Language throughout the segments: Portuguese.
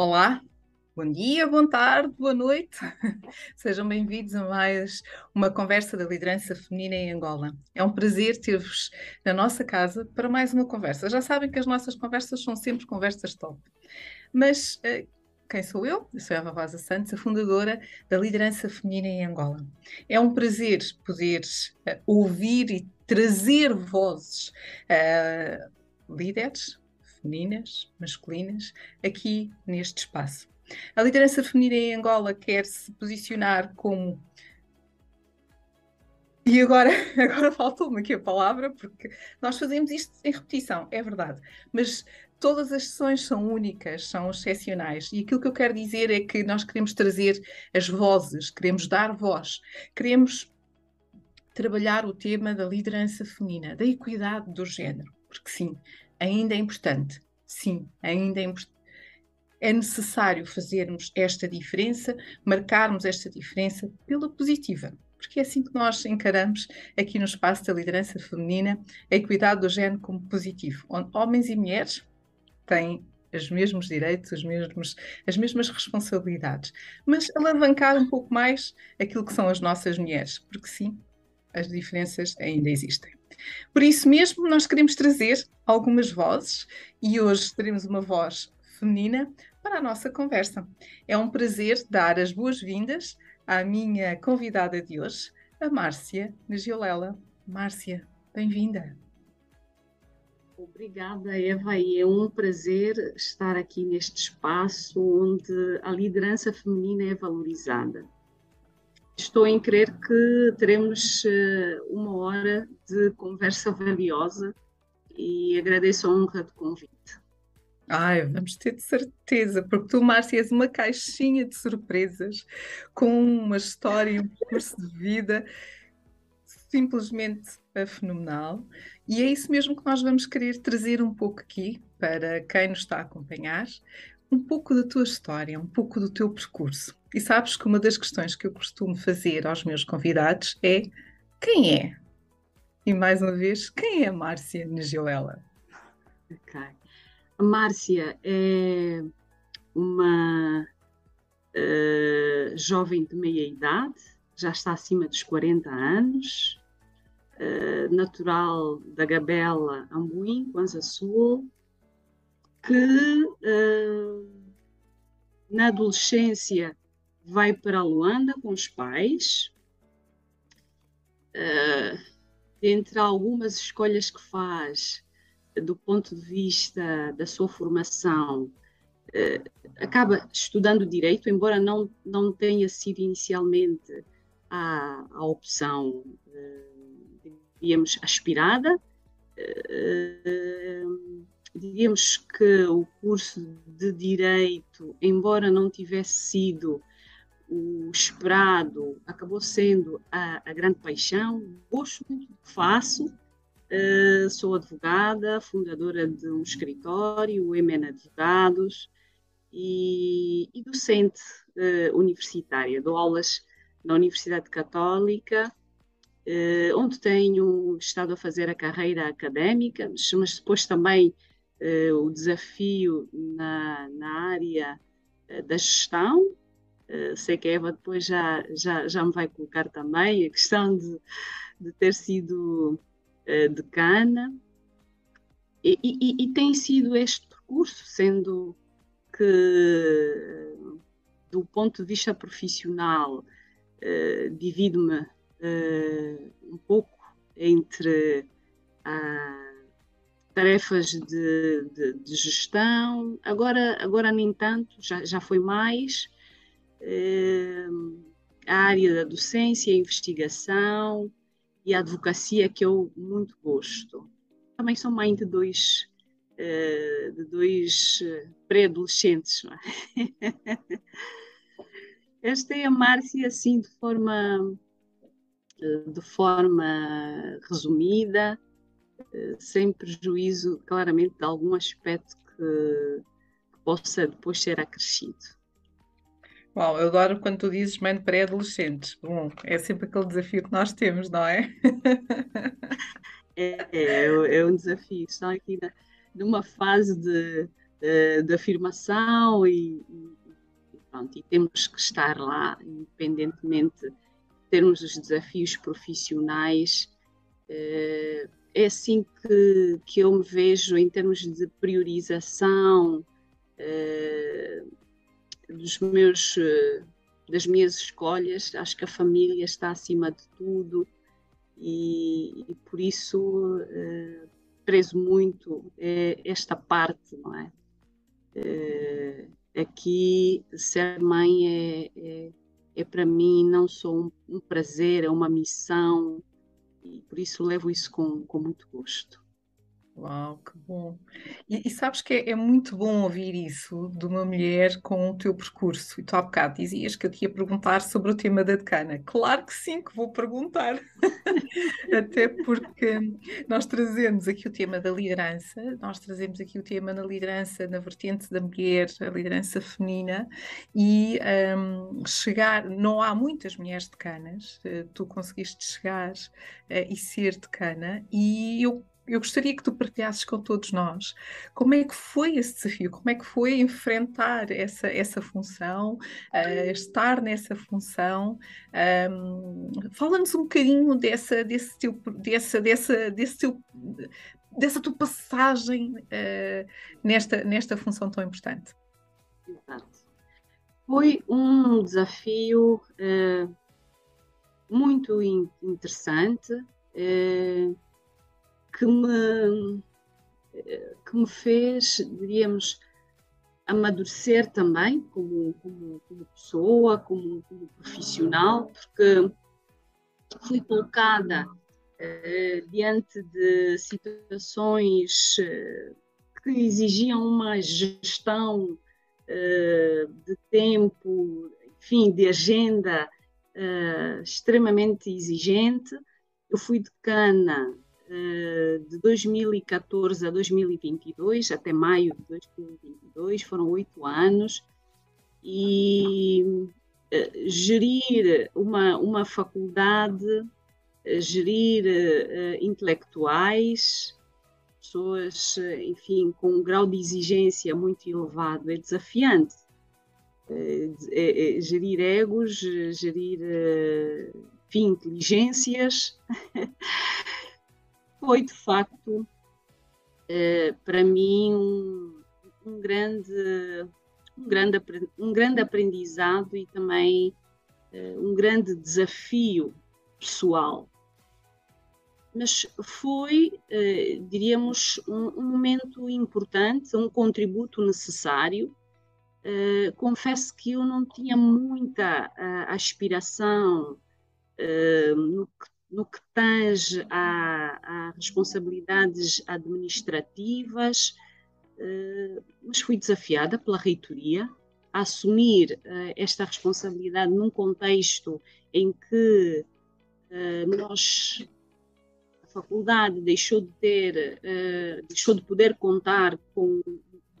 Olá, bom dia, boa tarde, boa noite. Sejam bem-vindos a mais uma conversa da liderança feminina em Angola. É um prazer ter-vos na nossa casa para mais uma conversa. Já sabem que as nossas conversas são sempre conversas top. Mas eh, quem sou eu? Eu sou Eva Rosa Santos, a fundadora da liderança feminina em Angola. É um prazer poder uh, ouvir e trazer vozes uh, líderes, femininas, masculinas, aqui neste espaço. A liderança feminina em Angola quer se posicionar como. E agora, agora faltou-me aqui a palavra, porque nós fazemos isto em repetição, é verdade. Mas todas as sessões são únicas, são excepcionais. E aquilo que eu quero dizer é que nós queremos trazer as vozes, queremos dar voz, queremos trabalhar o tema da liderança feminina, da equidade do género, porque sim, ainda é importante. Sim, ainda é. É necessário fazermos esta diferença, marcarmos esta diferença pela positiva, porque é assim que nós encaramos aqui no espaço da liderança feminina a equidade do género como positivo, onde homens e mulheres têm os mesmos direitos, os mesmos, as mesmas responsabilidades, mas alavancar um pouco mais aquilo que são as nossas mulheres, porque sim, as diferenças ainda existem. Por isso mesmo, nós queremos trazer algumas vozes e hoje teremos uma voz feminina para a nossa conversa. É um prazer dar as boas-vindas à minha convidada de hoje, a Márcia Negiolela. Márcia, bem-vinda. Obrigada, Eva, e é um prazer estar aqui neste espaço onde a liderança feminina é valorizada. Estou em crer que teremos eh, uma hora de conversa valiosa e agradeço a honra do convite. Ai, vamos ter de certeza, porque tu, Márcia, és uma caixinha de surpresas com uma história e um percurso de vida simplesmente fenomenal. E é isso mesmo que nós vamos querer trazer um pouco aqui para quem nos está a acompanhar, um pouco da tua história, um pouco do teu percurso. E sabes que uma das questões que eu costumo fazer aos meus convidados é quem é? E mais uma vez, quem é Márcia Negioela? Ok. A Márcia é uma uh, jovem de meia idade, já está acima dos 40 anos, uh, natural da Gabela, Ambuim, Kwanza Sul, que uh, na adolescência vai para Luanda com os pais. Uh, entre algumas escolhas que faz do ponto de vista da sua formação, uh, acaba estudando direito, embora não, não tenha sido inicialmente a, a opção, diríamos, aspirada. Diríamos que o curso de Direito, embora não tivesse sido o esperado, acabou sendo a, a grande paixão. Gosto muito do que faço. Uh, sou advogada, fundadora de um escritório, o EMEN Advogados, e, e docente uh, universitária. Dou aulas na Universidade Católica, uh, onde tenho estado a fazer a carreira académica, mas depois também uh, o desafio na, na área uh, da gestão. Uh, sei que a Eva depois já, já, já me vai colocar também a questão de, de ter sido decana. E, e, e, tem sido este percurso, sendo que, do ponto de vista profissional, divido-me um pouco entre a tarefas de, de, de, gestão, agora, agora nem tanto, já, já foi mais. Eh, a área da docência, a investigação e a advocacia que eu muito gosto. Também sou mãe de dois, eh, de dois eh, pré-adolescentes. É? Esta é a Márcia, assim, de forma, de forma resumida, sem prejuízo, claramente, de algum aspecto que, que possa depois ser acrescido. Uau, eu adoro quando tu dizes mãe de pré-adolescentes. Bom, é sempre aquele desafio que nós temos, não é? é, é, é um desafio. Estão aqui na, numa fase de uh, de afirmação e, e, pronto, e temos que estar lá, independentemente de termos os desafios profissionais. Uh, é assim que, que eu me vejo em termos de priorização uh, dos meus, das minhas escolhas. Acho que a família está acima de tudo e, e por isso uh, prezo muito esta parte, não é? Uh, aqui ser mãe é, é, é para mim não só um, um, prazer, é uma missão e por isso levo isso com, com muito gosto. Uau, que bom. E, e sabes que é, é, muito bom ouvir isso de uma mulher com o teu percurso. E tu há bocado dizias que eu te ia perguntar sobre o tema da decana. Claro que sim, que vou perguntar. Até porque nós trazemos aqui o tema da liderança, nós trazemos aqui o tema na liderança, na vertente da mulher, a liderança feminina, e um, chegar, não há muitas mulheres decanas, eh, tu conseguiste chegar uh, e ser decana, e eu eu gostaria que tu partilhasses com todos nós como é que foi esse desafio, como é que foi enfrentar essa, essa função, uh, estar nessa função. Um, Fala-nos um bocadinho dessa, desse teu, dessa, dessa, desse teu, dessa tua passagem uh, nesta, nesta função tão importante. Foi um desafio uh, muito interessante. Uh, que me, que me fez, diríamos, amadurecer também como, como, como pessoa, como, como, profissional, porque fui colocada eh, diante de situações eh, que exigiam uma gestão eh, de tempo, enfim, de agenda extremamente exigente. Eu fui decana eh, de 2014 a 2022, até maio de 2022, foram oito anos, e uh, gerir uma, uma faculdade, uh, gerir intelectuais, pessoas, enfim, com um grau de exigência muito elevado, é desafiante. É, é, gerir egos, gerir, enfim, inteligências. foi de facto eh, para mim um, um, grande um grande um grande aprendizado e também eh, um grande desafio pessoal. Mas foi eh, diríamos um, um, momento importante um contributo necessário. Confesso que eu não tinha muita aspiração no que no que tange a, a responsabilidades administrativas, uh, mas fui desafiada pela reitoria a assumir uh, esta responsabilidade num contexto em que uh, nós a faculdade deixou de ter, deixou de poder contar com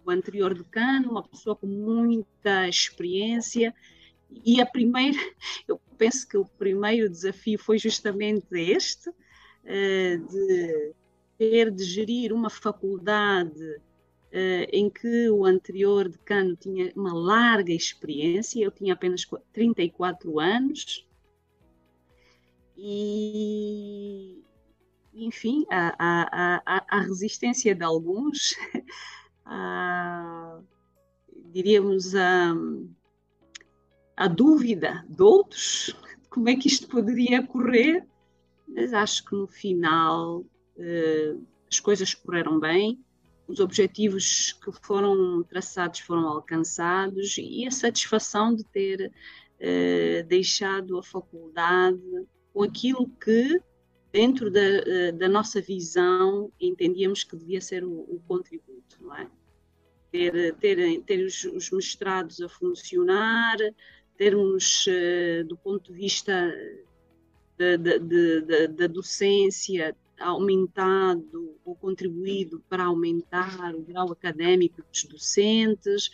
o anterior decano, uma pessoa com muita experiência e a primeira, penso que o primeiro desafio foi justamente este, eh, de ter de gerir uma faculdade eh, em que o anterior decano tinha uma larga experiência, eu tinha apenas 34 anos, e, enfim, a, a, a, a resistência de alguns, a, diríamos, a a dúvida de outros como é que isto poderia correr, mas acho que no final uh, as coisas correram bem, os objetivos que foram traçados foram alcançados e a satisfação de ter uh, deixado a faculdade com aquilo que, dentro da, uh, da nossa visão, entendíamos que devia ser o, o contributo, não é? Ter, ter, ter os, os mestrados a funcionar, termos, eh, do ponto de vista da docência, aumentado ou contribuído para aumentar o grau académico dos docentes,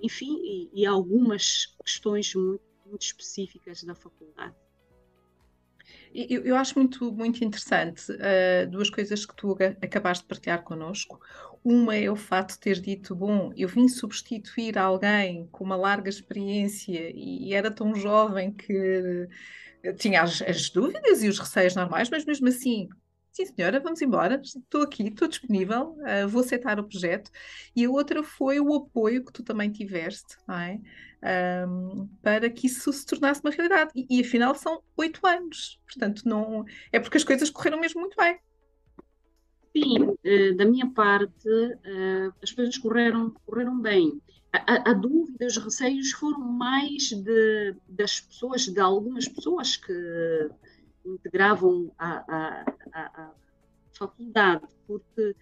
enfim, e, e algumas questões muito, muito específicas da faculdade. Eu, eu, acho muito, muito interessante uh, duas coisas que tu acabaste de partilhar connosco. Uma é o fato de ter dito, bom, eu vim substituir alguém com uma larga experiência e era tão jovem que tinha as, as dúvidas e os receios normais, mas mesmo assim sim senhora, vamos embora, estou aqui, estou disponível, uh, vou aceitar o projeto. E a outra foi o apoio que tu também tiveste, é? um, para que isso se tornasse uma realidade. E, e, afinal são oito anos, portanto não é porque as coisas correram mesmo muito bem. Sim, uh, da minha parte uh, as coisas correram, correram bem. A, a, dúvida, os receios foram mais de, das pessoas, de algumas pessoas que integravam a, a, a, faculdade, porque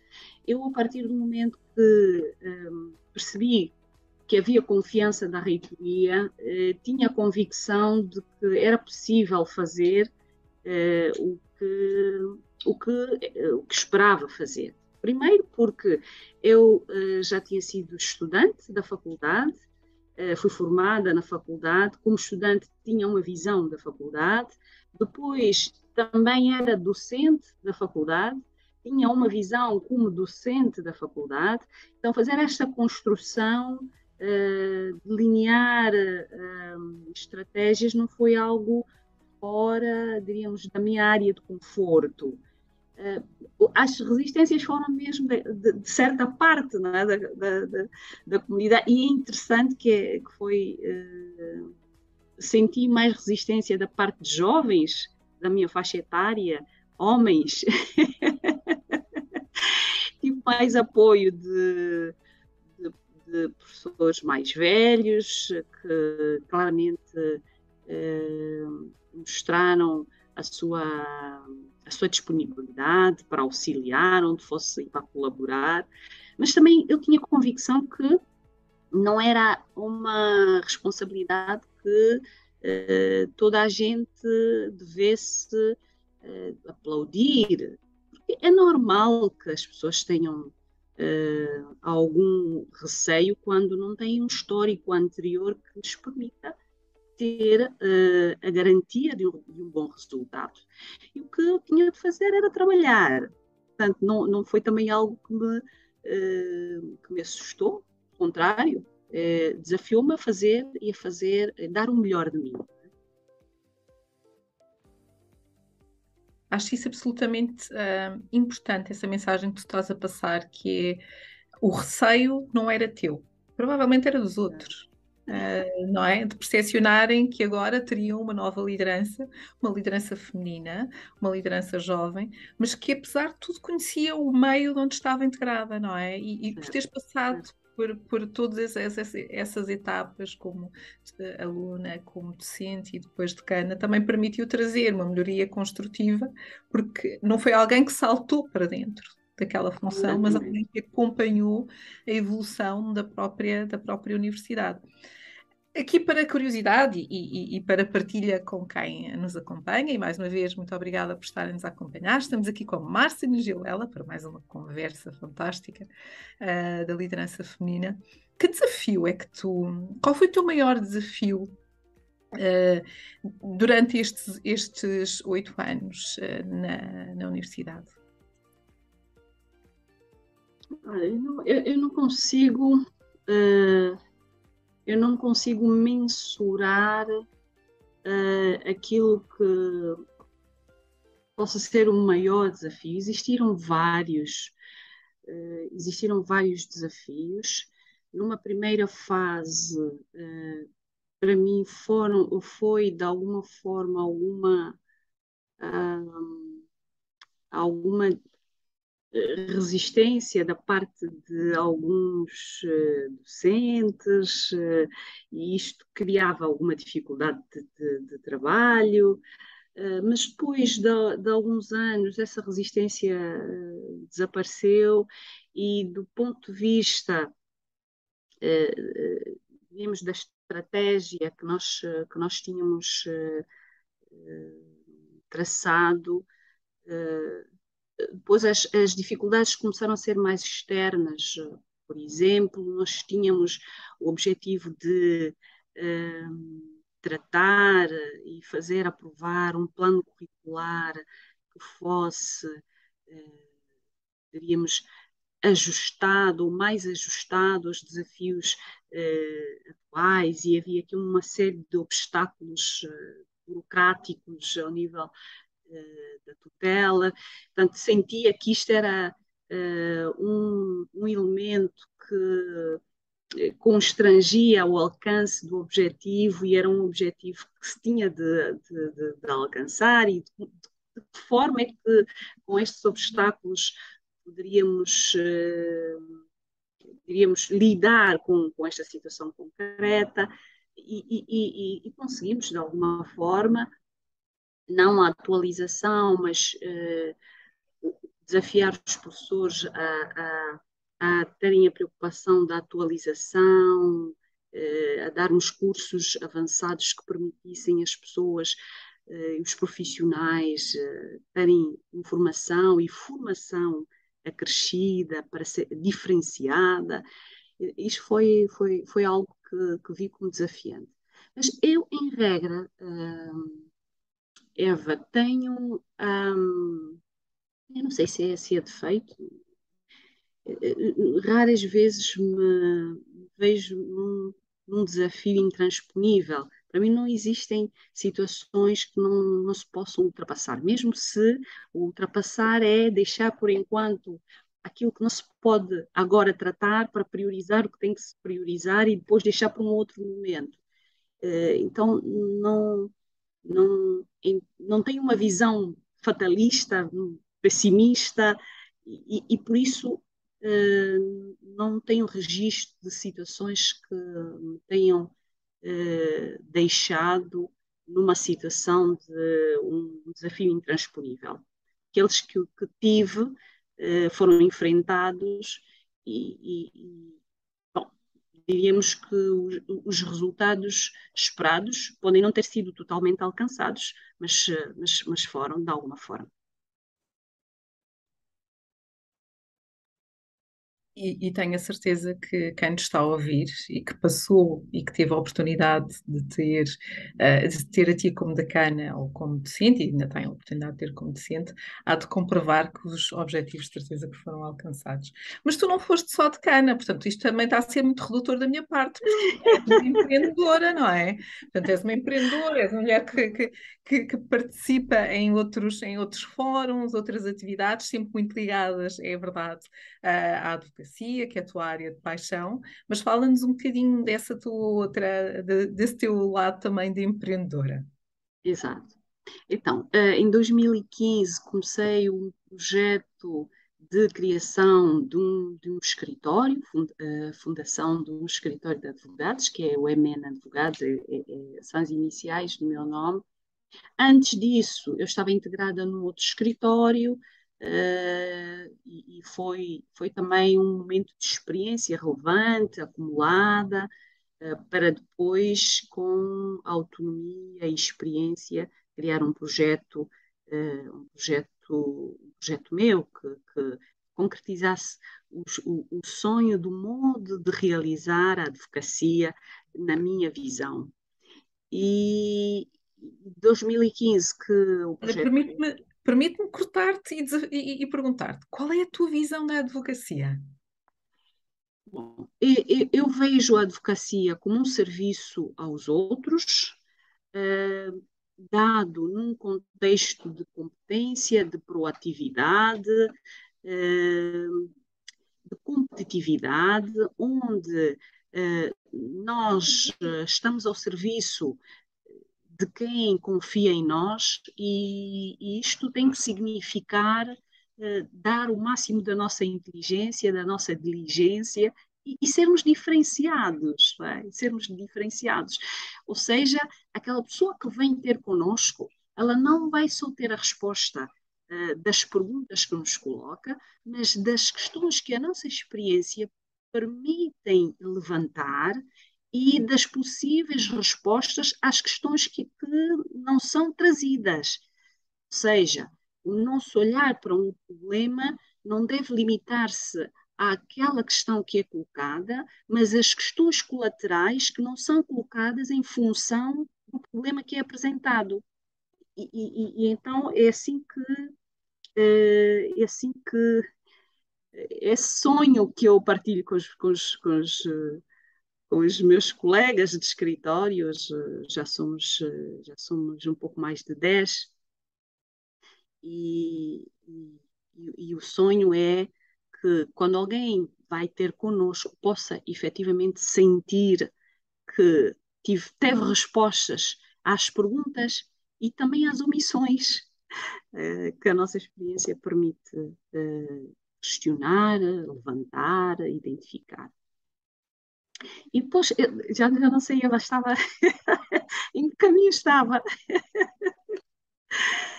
eu, a partir do momento que um, percebi que havia confiança da reitoria, eh, tinha a convicção de que era possível fazer eh, o, que, o, que, eh, o que esperava fazer. Primeiro, porque eu eh, já tinha sido estudante da faculdade, eh, fui formada na faculdade, como estudante tinha uma visão da faculdade, depois também era docente da faculdade, tinha uma visão como docente da faculdade. Então, fazer esta construção, uh, delinear uh, estratégias, não foi algo fora, diríamos, da minha área de conforto. Uh, as resistências foram mesmo de, de, de certa parte é? da, da, da, comunidade, e é interessante que, é, que foi. Uh, senti mais resistência da parte de jovens da minha faixa etária, homens. Tive mais apoio de, de, professores mais velhos que claramente eh, mostraram a sua, a sua disponibilidade para auxiliar, onde fosse para colaborar. Mas também eu tinha convicção que não era uma responsabilidade que uh, toda a gente devesse uh, aplaudir. Porque é normal que as pessoas tenham uh, algum receio quando não têm um histórico anterior que lhes permita ter a garantia de um, de um, bom resultado. E o que eu tinha de fazer era trabalhar. Portanto, não, não foi também algo que me, que me assustou, ao contrário, eh, desafiou-me a fazer e a fazer, a dar o melhor de mim. Acho isso absolutamente uh, importante, essa mensagem que tu estás a passar, que é o receio não era teu, provavelmente era dos outros. Uh, não é? De percepcionarem que agora teriam uma nova liderança, uma liderança feminina, uma liderança jovem, mas que apesar de tudo conhecia o meio de onde estava integrada, não é? E, e por teres passado por, por todas essas, essas etapas, como aluna, como docente e depois decana, também permitiu trazer uma melhoria construtiva, porque não foi alguém que saltou para dentro daquela função, mas alguém que acompanhou a evolução da própria, da própria universidade. Aqui para curiosidade e, e, e, para partilha com quem nos acompanha, e mais uma vez, muito obrigada por estarem-nos a acompanhar. Estamos aqui com Márcia Gilela para mais uma conversa fantástica uh, da liderança feminina. Que desafio é que tu. Qual foi o teu maior desafio uh, durante estes, estes oito anos uh, na, na universidade? Eu não, eu, eu não consigo eu não consigo mensurar uh, aquilo que possa ser o maior desafio. Existiram vários, uh, existiram vários desafios. Numa primeira fase, uh, para mim foram, foi de alguma forma alguma alguma resistência da parte de alguns uh, docentes, uh, e isto criava alguma dificuldade de, de, de trabalho, uh, mas depois de, de, alguns anos essa resistência desapareceu e do ponto de vista, digamos, da estratégia que nós, que nós tínhamos traçado, depois as, as, dificuldades começaram a ser mais externas. Por exemplo, nós tínhamos o objetivo de uh, tratar e fazer aprovar um plano curricular que fosse, uh, diríamos, ajustado, mais ajustado aos desafios uh, atuais e havia aqui uma série de obstáculos burocráticos ao nível da tutela. Portanto, sentia que isto era um, um elemento que constrangia o alcance do objetivo e era um objetivo que se tinha de, de, de, de alcançar e de, que forma é que com estes obstáculos poderíamos, diríamos, lidar com, com esta situação concreta e, e, e, e, conseguimos, de alguma forma, não a atualização, mas uh, desafiar os professores a, a, a, terem a preocupação da atualização, uh, a darmos cursos avançados que permitissem as pessoas os profissionais terem informação e formação acrescida, para ser diferenciada. Isto foi, foi, foi algo que, que vi como desafiante. Mas eu, em regra, hum, Eva, tenho. Hum, eu não sei se é, se é defeito. Raras vezes me vejo num, num desafio intransponível. Para mim, não existem situações que não, não se possam ultrapassar, mesmo se ultrapassar é deixar por enquanto aquilo que não se pode agora tratar para priorizar o que tem que se priorizar e depois deixar para um outro momento. Eh, então, não, não, não tenho uma visão fatalista, pessimista, e, e por isso eh, não tenho registro de situações que me tenham eh, deixado numa situação de um desafio intransponível. Aqueles que, que tive eh, foram enfrentados e, e, diríamos que os, os, resultados esperados podem não ter sido totalmente alcançados, mas, mas, mas foram de alguma forma. E, e, tenho a certeza que quem nos está a ouvir e que passou e que teve a oportunidade de ter, uh, de ter a ti como decana ou como docente, e ainda tem a oportunidade de ter como docente, há de comprovar que os objetivos de certeza que foram alcançados. Mas tu não foste só decana, portanto, isto também está a ser muito redutor da minha parte, porque és uma empreendedora, não é? Portanto, és uma empreendedora, és uma mulher que, que, que, que participa em outros, em outros fóruns, outras atividades, sempre muito ligadas, é verdade, à advocacia advocacia, que é a tua área de paixão, mas fala-nos um bocadinho dessa tua outra, de, desse teu lado também de empreendedora. Exato. Então, eh, em 2015 comecei um projeto de criação de um, de um escritório, a fundação de um escritório de advogados, que é o MN Advogados, é, é, é, são as iniciais do meu nome. Antes disso, eu estava integrada num outro escritório, Uh, e, foi, foi também um momento de experiência relevante, acumulada, uh, para depois, com autonomia e experiência, criar um projeto, uh, um projeto, um projeto meu que, que concretizasse o, o, o, sonho do modo de realizar a advocacia na minha visão. E 2015 que o projeto... Permite-me Permite-me cortar-te e, e, e perguntar-te qual é a tua visão da advocacia? Bom, eu, eu, vejo a advocacia como um serviço aos outros, eh, dado num contexto de competência, de proatividade, eh, de competitividade, onde eh, nós estamos ao serviço de quem confia em nós e, e isto tem que significar uh, dar o máximo da nossa inteligência, da nossa diligência e, e sermos diferenciados, é? sermos diferenciados. Ou seja, aquela pessoa que vem ter conosco, ela não vai só ter a resposta uh, das perguntas que nos coloca, mas das questões que a nossa experiência permitem levantar e das possíveis respostas às questões que, que não são trazidas. Ou seja, o nosso olhar para um problema não deve limitar-se àquela questão que é colocada, mas às questões colaterais que não são colocadas em função do problema que é apresentado. E, e, e então é assim que eh, é assim que esse sonho que eu partilho com os, com os, com os, com os meus colegas de escritórios, já somos, já somos um pouco mais de 10, e, e, e o sonho é que quando alguém vai ter conosco possa efetivamente sentir que tive, teve respostas às perguntas e também às omissões uh, que a nossa experiência permite uh, questionar, levantar, identificar. E depois, já, já não sei, ela estava. em que caminho estava?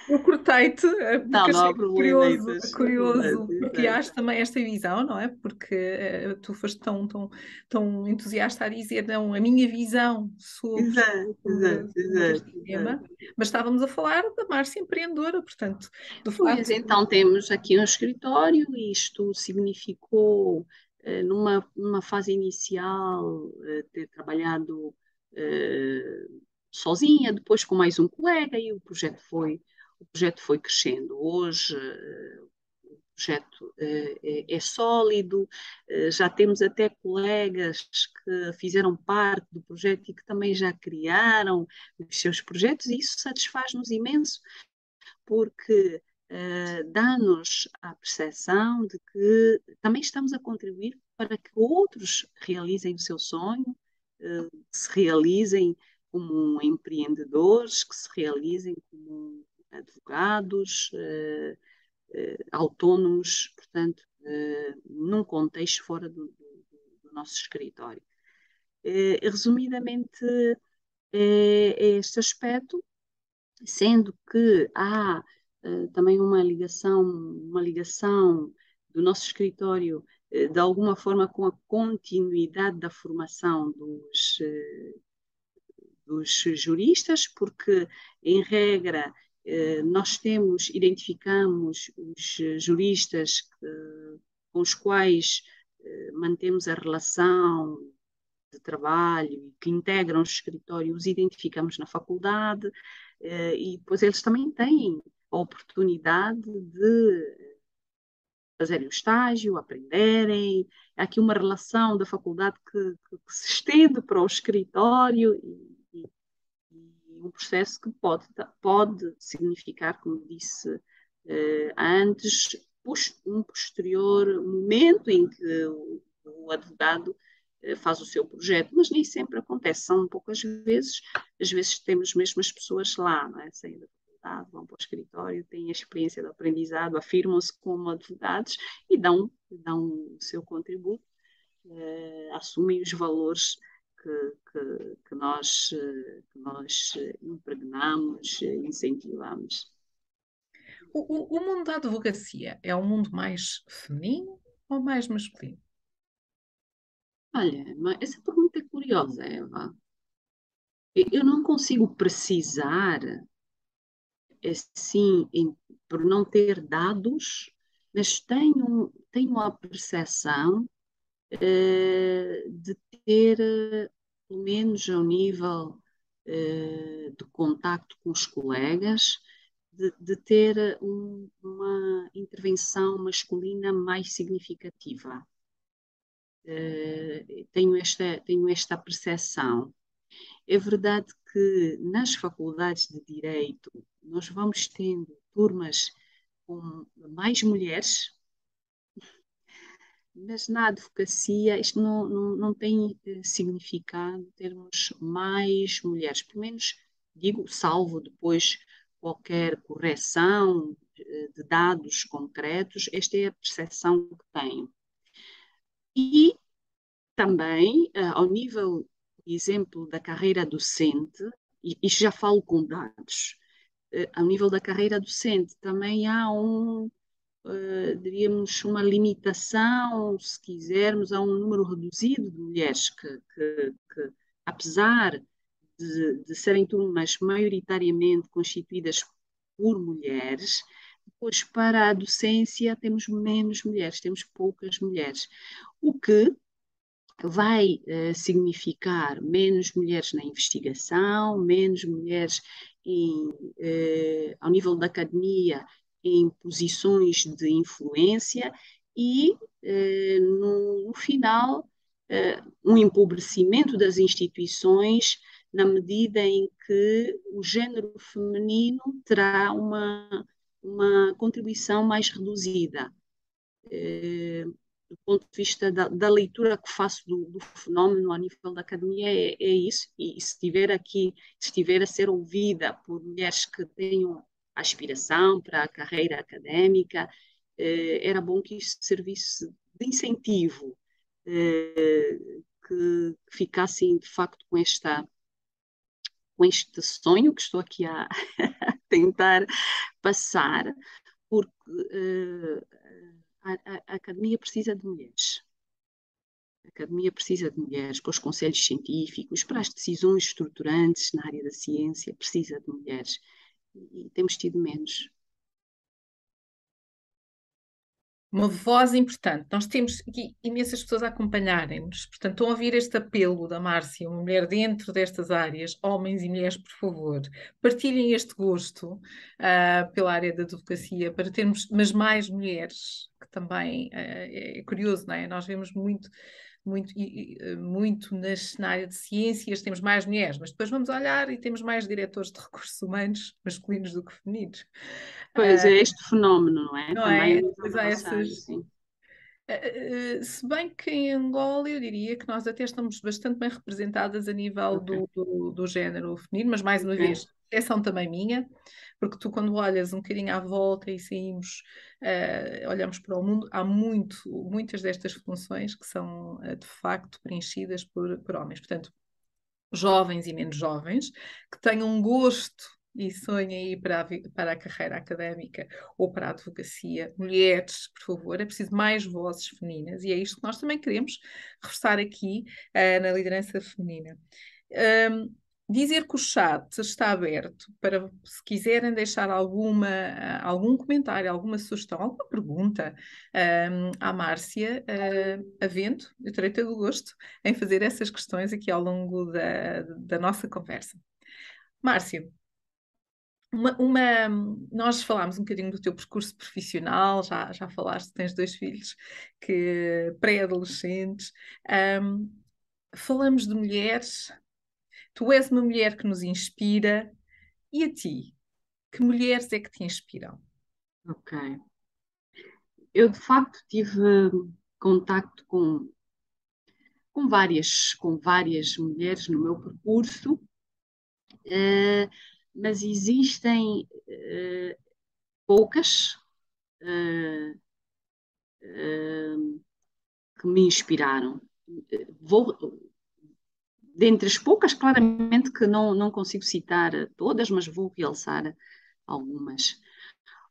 Eu cortei-te, eh, porque não, não curioso, curioso porque acho também esta visão, não é? Porque uh, tu foste tão, tão, tão entusiasta a dizer, não, a minha visão sobre, exato, exato, este tema, mas estávamos a falar da Márcia empreendedora, portanto, do pois, então temos aqui um escritório e isto significou, numa, numa fase inicial, uh, ter trabalhado sozinha, depois com mais um colega e o projeto foi o projeto foi crescendo. Hoje eh, o projeto eh, é, é sólido, eh, já temos até colegas que fizeram parte do projeto e que também já criaram os seus projetos, e isso satisfaz-nos imenso, porque uh, dá-nos a percepção de que também estamos a contribuir para que outros realizem o seu sonho, uh, se realizem como empreendedores, que se realizem como advogados, uh, uh, autónomos, portanto, num contexto fora do, do, do nosso escritório. resumidamente, é, este aspecto, sendo que há também uma ligação, uma ligação do nosso escritório de alguma forma com a continuidade da formação dos, dos juristas, porque, em regra, eh, nós temos, identificamos os juristas com os quais eh, mantemos a relação de trabalho e que integram os escritórios, os identificamos na faculdade eh, e depois eles também têm a oportunidade de fazerem o estágio, aprenderem. Há aqui uma relação da faculdade que, que, que se estende para o escritório e, um processo que pode, pode significar, como disse eh, antes, um posterior momento em que o, o advogado eh, faz o seu projeto, mas nem sempre acontece, são poucas vezes, às vezes temos mesmo as pessoas lá, não é? saem da faculdade, vão para o escritório, têm a experiência do aprendizado, afirmam-se como advogados e dão, dão o seu contributo, eh, assumem os valores que, que, que nós, que nós impregnamos, incentivamos. O, o, mundo da advocacia é um mundo mais feminino ou mais masculino? Olha, essa pergunta é curiosa, Eva. Eu não consigo precisar, assim, em, por não ter dados, mas tenho, tenho a percepção eh, de ter, pelo menos ao nível eh, de contacto com os colegas, de, de ter um, uma intervenção masculina mais significativa. tenho, esta, tenho esta percepção. É verdade que nas faculdades de Direito nós vamos tendo turmas com mais mulheres, mas na advocacia isto não, não, não tem eh, significado termos mais mulheres, pelo menos digo, salvo depois qualquer correção eh, de dados concretos, esta é a percepção que tenho. E também, eh, ao nível, por exemplo, da carreira docente, e já falo com dados, ao nível da carreira docente também há um, uh, diríamos, uma limitação, se quisermos, a um número reduzido de mulheres que, que, que apesar de, de serem turmas maioritariamente constituídas por mulheres, depois para a docência temos menos mulheres, temos poucas mulheres, o que vai uh, significar menos mulheres na investigação, menos mulheres em, uh, ao nível da academia em posições de influência e, no, no final, um empobrecimento das instituições na medida em que o género feminino terá uma, uma contribuição mais reduzida. Do ponto de vista da, da leitura que faço do, do, fenómeno a nível da academia é, é, isso, e se estiver aqui, se estiver a ser ouvida por mulheres que tenham aspiração para a carreira académica, eh, era bom que isso servisse de incentivo, eh, que, que ficassem de facto com esta com este sonho que estou aqui a, tentar passar, porque uh, a, a, academia precisa de mulheres. A academia precisa de mulheres para os conselhos científicos, para as decisões estruturantes na área da ciência, precisa de mulheres. E, e temos tido menos. uma voz importante. Nós temos aqui imensas pessoas a acompanharem-nos, portanto, estão a ouvir este apelo da Márcia, uma mulher dentro destas áreas, homens e mulheres, por favor, partilhem este gosto uh, pela área da advocacia para termos, mas mais mulheres, também uh, é curioso, não é? Nós vemos muito muito, muito nas, na área de ciências, temos mais mulheres, mas depois vamos olhar e temos mais diretores de recursos humanos masculinos do que femininos. Pois é, este fenómeno, não é? Não Também é? Pois essas... Uh, se bem que em Angola eu diria que nós até estamos bastante bem representadas a nível okay. do, do, do, género feminino, mas mais uma okay. vez, exceção também minha, porque tu quando olhas um bocadinho à volta e saímos, uh, olhamos para o mundo, há muito, muitas destas funções que são uh, de facto preenchidas por, por homens. Portanto, jovens e menos jovens, que tenham gosto e sonhem ir para a, para a carreira académica ou para a advocacia, mulheres, por favor, é preciso mais vozes femininas e é isto que nós também queremos reforçar aqui uh, na liderança feminina. Um, dizer que o chat está aberto para se quiserem deixar alguma, algum comentário, alguma sugestão, alguma pergunta um, à Márcia, uh, havendo, eu terei todo o gosto em fazer essas questões aqui ao longo da, da nossa conversa. Márcia, uma, uma, nós falámos um bocadinho do teu percurso profissional, já, já falaste, tens dois filhos que pré-adolescentes. Um, falamos de mulheres. Tu és uma mulher que nos inspira. E a ti? Que mulheres é que te inspiram? Ok. Eu, de facto, tive contacto com, com, várias, com várias mulheres no meu percurso. Uh, mas existem uh, poucas uh, que me inspiraram. Vou, dentre as poucas, claramente que não, não consigo citar todas, mas vou realçar algumas.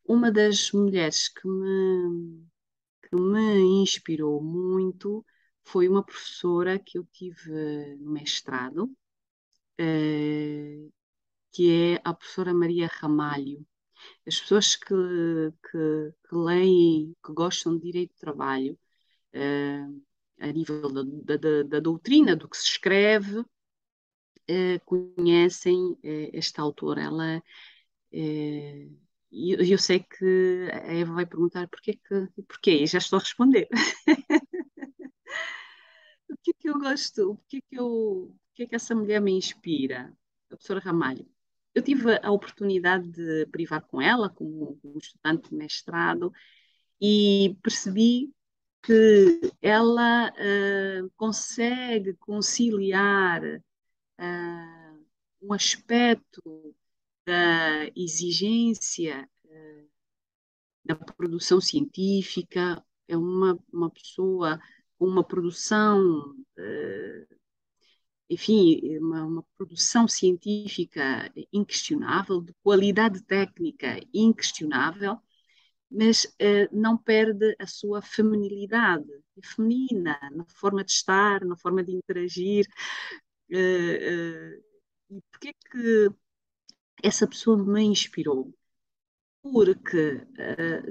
Uma das mulheres que me, que me inspirou muito foi uma professora que eu tive no mestrado, uh, que é a professora Maria Ramalho. As pessoas que, que, que leem, que gostam de direito de trabalho, uh, a nível da, da, da, doutrina, do que se escreve, uh, conhecem uh, esta autora. Ela, e eu, eu, sei que a Eva vai perguntar porquê que, porquê, e já estou a responder. o que é que eu gosto, o que é que, eu, o que, é que essa mulher me inspira? A professora Ramalho eu tive a oportunidade de privar com ela, como, como estudante de mestrado, e percebi que ela uh, consegue conciliar uh, um aspecto da exigência uh, da produção científica, é uma, uma pessoa com uma produção enfim, uma, uma, produção científica inquestionável, de qualidade técnica inquestionável, mas uh, não perde a sua feminilidade, feminina, na forma de estar, na forma de interagir. Uh, uh, e porquê que essa pessoa me inspirou? Porque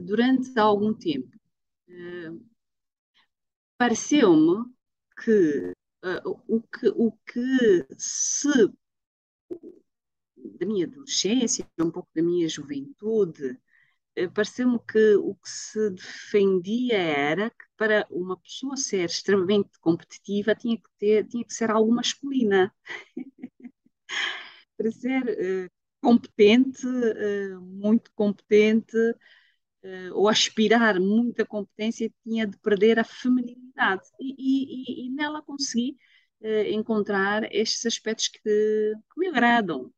durante algum tempo pareceu-me que o, que, o que se da minha adolescência, um pouco da minha juventude, pareceu-me que o que se defendia era que para uma pessoa ser extremamente competitiva tinha que ter, tinha que ser algo masculina. para ser uh, competente, uh, muito competente, uh, ou aspirar muita competência, tinha de perder a feminilidade. E, e, e nela consegui encontrar estes aspectos que, que me agradam.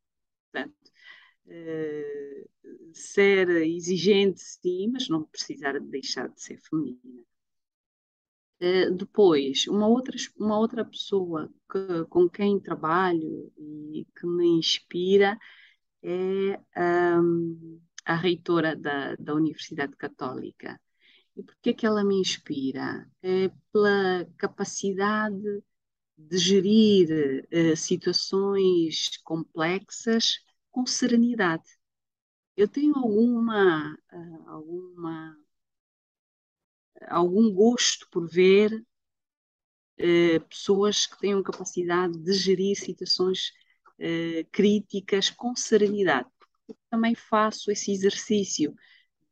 Portanto, ser exigente, sim, mas não precisar deixar de ser feminina. Uh, depois, uma outra, uma outra pessoa que, com quem trabalho e que me inspira é um, a reitora da, da Universidade Católica. E por que é que ela me inspira? É pela capacidade de gerir uh, situações complexas com serenidade. Eu tenho alguma, uh, alguma algum gosto por ver uh, pessoas que tenham capacidade de gerir situações uh, críticas com serenidade. Eu também faço esse exercício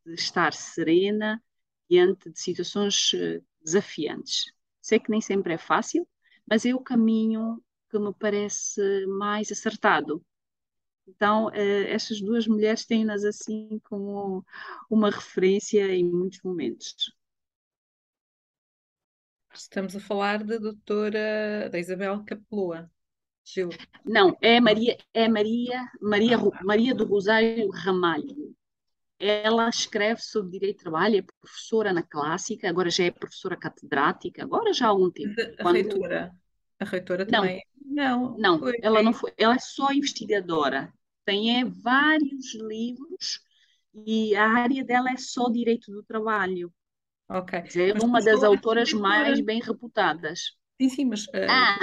de estar serena diante de situações uh, desafiantes. Sei que nem sempre é fácil, mas é o caminho que me parece mais acertado. Então, estas duas mulheres têm-nas assim como uma referência em muitos momentos. Estamos a falar da doutora, da Isabel Capeloa. Gil. Não, é Maria, é Maria, Maria, Maria do Rosário Ramalho. Ela escreve sobre direito de trabalho, é professora na clássica, agora já é professora catedrática, agora já há algum tempo. A Quando... reitora. A reitora também. Não, não, ela não foi, ela é só investigadora. Tem é, vários livros e a área dela é só direito do trabalho. Ok. É uma das autoras mais bem reputadas. Sim, sim, mas. Uh, ah,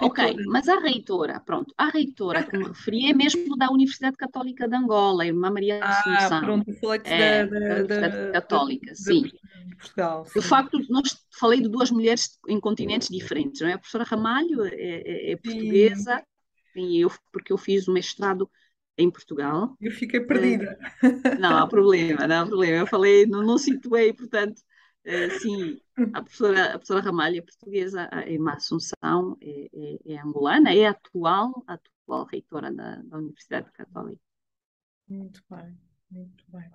ok, mas a reitora, pronto, a reitora que me referi é mesmo da Universidade Católica de Angola, a Irmã Maria Assunção. Ah, pronto, falei é, da, da, Universidade Católica, sim. De Portugal. Sim. De facto, nós falei de duas mulheres em continentes diferentes, não é? A professora Ramalho é, é, é portuguesa, sim. eu, porque eu fiz o mestrado em Portugal. Eu fiquei perdida. não há problema, não há problema. Eu falei, não, não situei, portanto sim, a professora, a professora é portuguesa, a irmã Assunção é, é, é, angolana, é atual, atual reitora da, da Universidade Católica. Muito bem, muito bem.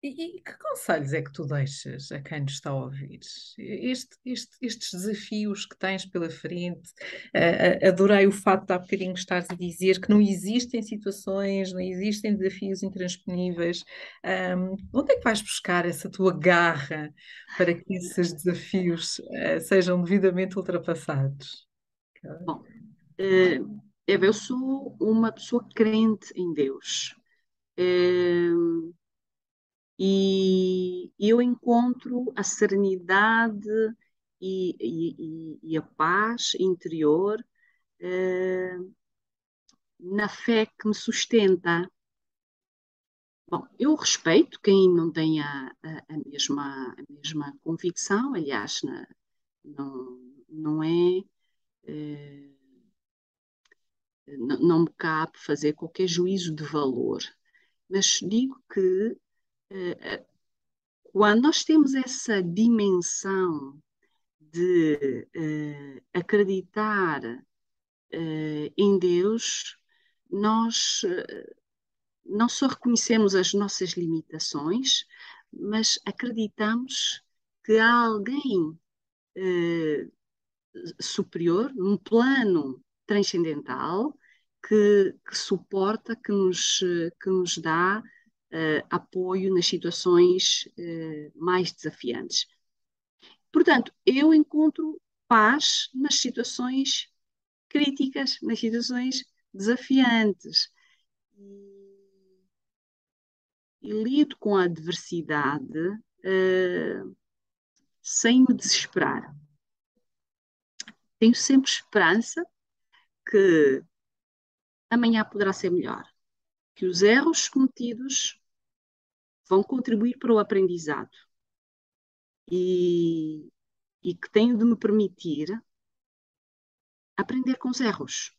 E, e, que conselhos é que tu deixas a quem nos está a ouvir? Este, este, estes desafios que tens pela frente, uh, adorei o facto de há bocadinho estares a dizer que não existem situações, não existem desafios intransponíveis. Um, onde é que vais buscar essa tua garra para que esses desafios uh, sejam devidamente ultrapassados? Bom, uh, eu sou uma pessoa crente em Deus. Uh, e eu encontro a serenidade e, e, e a paz interior eh, na fé que me sustenta. Bom, eu respeito quem não tem a, a, mesma, a mesma convicção, aliás, na, não, não é. Não, não me cabe fazer qualquer juízo de valor, mas digo que quando nós temos essa dimensão de uh, acreditar uh, em Deus, nós não só reconhecemos as nossas limitações, mas acreditamos que há alguém superior, num plano transcendental, que, que, suporta, que nos, que nos dá uh, apoio nas situações uh, mais desafiantes. Portanto, eu encontro paz nas situações críticas, nas situações desafiantes. E, lido com a adversidade uh, sem me desesperar. Tenho sempre esperança que amanhã poderá ser melhor, que os erros cometidos vão contribuir para o aprendizado e, e que tenho de me permitir aprender com os erros,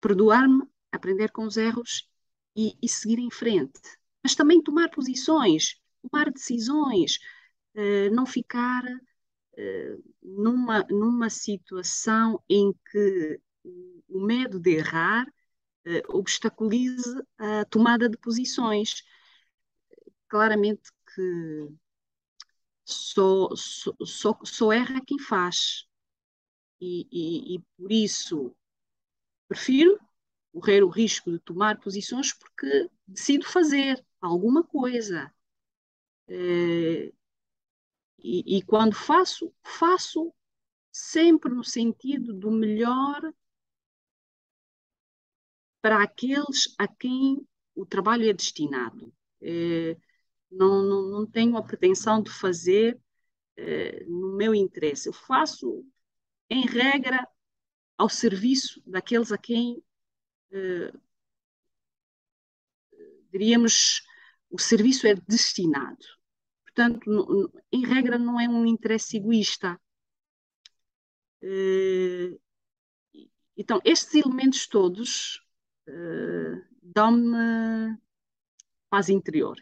perdoar-me aprender com os erros e, e seguir em frente. Mas também tomar posições, tomar decisões, uh, não ficar uh, numa, numa situação em que o medo de errar obstaculize a tomada de posições. Claramente que só, só, só, só erra quem faz. E, e, e por isso prefiro correr o risco de tomar posições porque decido fazer alguma coisa. Eh, e, e, quando faço, faço sempre no sentido do melhor para aqueles a quem o trabalho é destinado. É, não, não, não, tenho a pretensão de fazer é, no meu interesse. Eu faço, em regra, ao serviço daqueles a quem, é, diríamos, o serviço é destinado. Portanto, em regra, não é um interesse egoísta. Então, estes elementos todos uh, dão-me paz interior.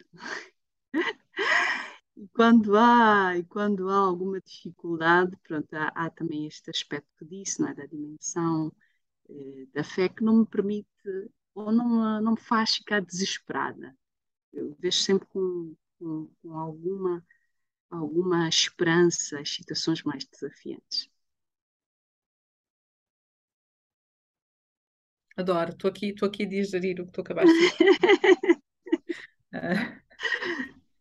e quando há, e quando há alguma dificuldade, pronto, há, há também este aspecto que disse, não é? da dimensão uh, da fé, que não me permite ou não, não me faz ficar desesperada. Eu vejo sempre com, com, com alguma, alguma esperança as situações mais desafiantes. Adoro, estou aqui, estou aqui a digerir o que tu acabaste de dizer. uh,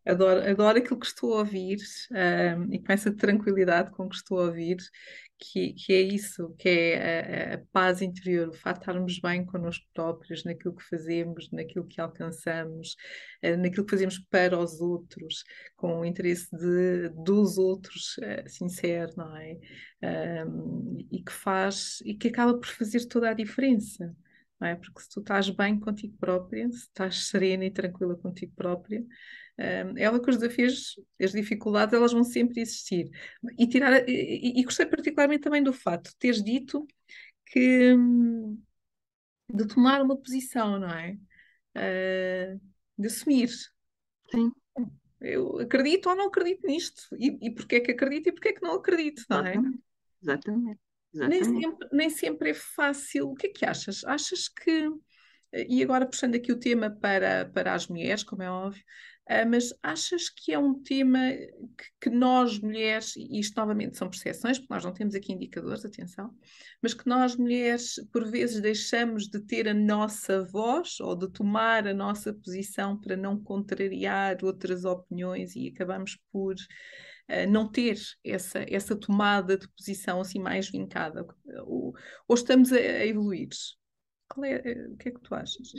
adoro, adoro aquilo que estou a ouvir uh, e com essa tranquilidade com que estou a ouvir, que, que é isso, que é a, a, paz interior, o facto de estarmos bem connosco próprios, naquilo que fazemos, naquilo que alcançamos, uh, naquilo que fazemos para os outros, com o interesse de, dos outros uh, sincero, não é? Um, e que faz, e que acaba por fazer toda a diferença. Não é? Porque se tu estás bem contigo própria, se estás serena e tranquila contigo própria, ela com os desafios, as dificuldades, elas vão sempre existir. E, tirar, e, e gostei particularmente também do fato de teres dito que de tomar uma posição, não é? Uh, de assumir. Sim. Eu acredito ou não acredito nisto. E, e porquê é que acredito e porquê é que não acredito, não é? Exatamente. Nem sempre, nem sempre é fácil. O que é que achas? Achas que. E agora puxando aqui o tema para, para as mulheres, como é óbvio, mas achas que é um tema que, que, nós mulheres, e isto novamente são percepções, porque nós não temos aqui indicadores, atenção, mas que nós mulheres por vezes deixamos de ter a nossa voz ou de tomar a nossa posição para não contrariar outras opiniões e acabamos por uh, não ter essa, essa tomada de posição assim mais vincada? Ou, ou estamos a, a evoluir? É, o que é que tu achas?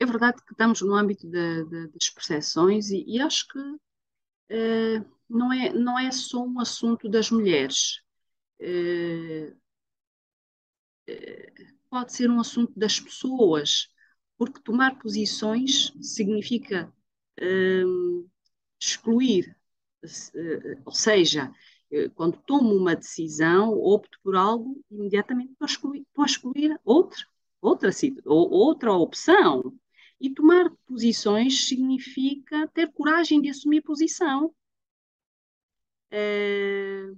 É verdade que estamos no âmbito de, de, das percepções e, e acho que uh, não, é, não é só um assunto das mulheres. Uh, uh, pode ser um assunto das pessoas, porque tomar posições significa excluir, ou seja, quando tomo uma decisão, opto por algo, imediatamente estou a excluir, excluir outra, outra opção. E tomar posições significa ter coragem de assumir posição. É...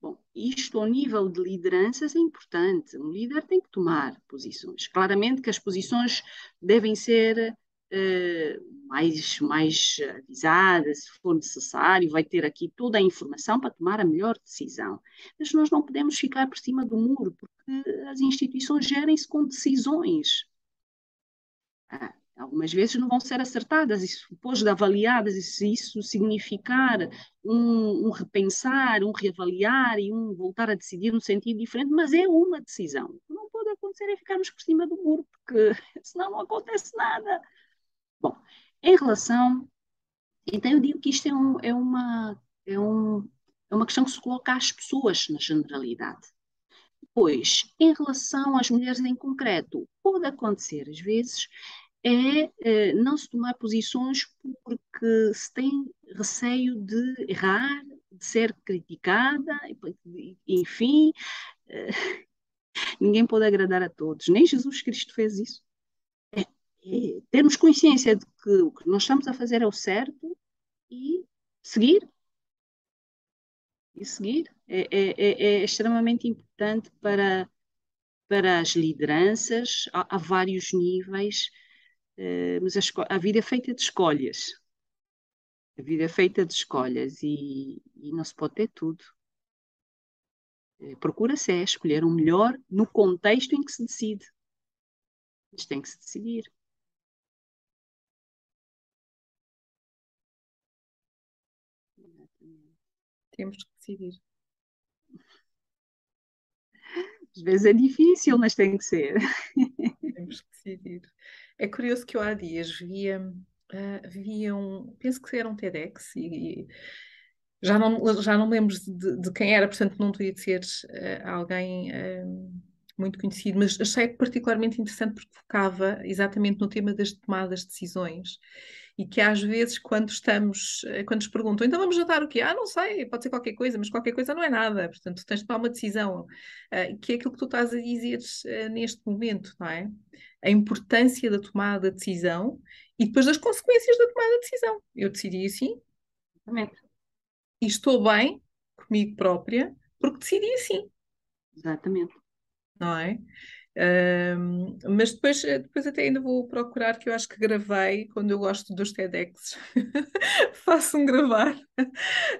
Bom, isto ao nível de lideranças é importante. Um líder tem que tomar posições. Claramente que as posições devem ser uh, mais, mais avisadas, se for necessário, vai ter aqui toda a informação para tomar a melhor decisão. Mas nós não podemos ficar por cima do muro, porque as instituições gerem-se com decisões algumas vezes não vão ser acertadas, e depois de avaliadas, e se isso significar um, um, repensar, um reavaliar e um voltar a decidir num sentido diferente, mas é uma decisão. O que não pode acontecer é ficarmos por cima do muro, porque senão não acontece nada. Bom, em relação. Então, eu digo que isto é, um, é, uma, é, um, é uma questão que se coloca às pessoas na generalidade. Pois, em relação às mulheres em concreto, pode acontecer às vezes é eh, não se tomar posições porque se tem receio de errar, de ser criticada, enfim. Eh, Ninguém pode agradar a todos. Nem Jesus Cristo fez isso. É, é termos consciência de que o que nós estamos a fazer é o certo e seguir. E seguir é, é, é, é extremamente importante para, para as lideranças, há, há vários níveis, uh, mas a, a, vida é feita de escolhas. A vida é feita de escolhas e, e não se pode ter tudo. Uh, Procura-se é escolher o melhor no contexto em que se decide. Mas tem que se decidir. Temos que decidir. Às vezes é difícil, mas tem que ser. Temos que decidir. É curioso que eu há dias via, uh, via um, penso que era um TEDx, e, e já, não, já não lembro de, de, quem era, portanto não devia ser uh, alguém uh, muito conhecido, mas achei particularmente interessante porque focava exatamente no tema das tomadas de decisões e que às vezes quando estamos, eh, quando nos perguntam, então vamos jantar o quê? Ah, não sei, pode ser qualquer coisa, mas qualquer coisa não é nada, portanto tu tens de tomar uma decisão, uh, que é aquilo que tu estás a dizer uh, neste momento, não é? A importância da tomada de decisão e depois das consequências da tomada de decisão. Eu decidi assim, Exatamente. e estou bem comigo própria porque decidi assim. Exatamente. Não é? Um, mas depois, eh, depois até ainda vou procurar, que eu acho que gravei, quando eu gosto dos TEDx, faço um gravar.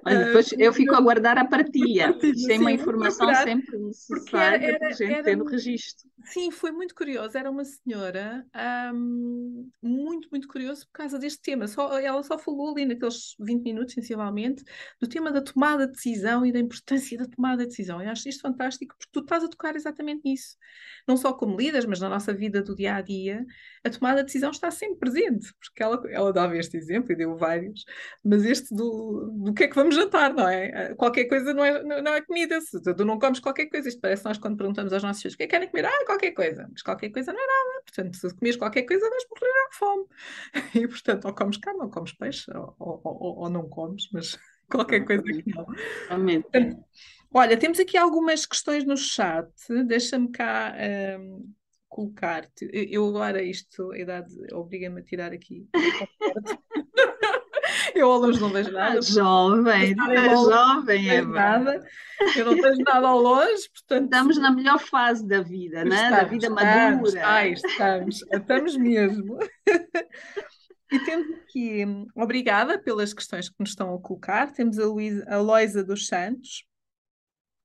Olha, depois uh, eu fico a guardar a partilha, Isto é uma informação procurar, sempre necessária para a gente ter no registro. Sim, foi muito curioso. Era uma senhora um, muito, muito curiosa por causa deste tema. Só, ela só falou ali naqueles 20 minutos, sensivelmente, do tema da tomada de decisão e da importância da tomada de decisão. Eu acho isto fantástico porque tu estás a tocar exatamente nisso. Não só como líderes, mas na nossa vida do dia a dia, a tomada de decisão está sempre presente, porque ela, ela dava este exemplo e deu vários, mas este do, do que é que vamos jantar, não é? Ah, qualquer coisa não é, não é comida, se tu não comes qualquer coisa, isto parece nós quando perguntamos aos nossos filhos o que é que querem comer, ah, qualquer coisa, mas qualquer coisa não é nada, portanto, se comes qualquer coisa vais morrer à fome, e portanto, ou comes carne, ou comes peixe, ou, ou, ou, ou não comes, mas qualquer coisa que não. Portanto, Olha, temos aqui algumas questões no chat, deixa-me cá um, colocar-te. Eu agora isto, a idade obriga-me a tirar aqui. Eu ao longe não vejo nada. Jovem, não é jovem, é nada. Eu não vejo nada ao longe, portanto. Estamos na melhor fase da vida, né? da vida madura. Estamos, ai, estamos, estamos mesmo. E temos aqui, obrigada pelas questões que nos estão a colocar. Temos a, Luísa, a Loisa dos Santos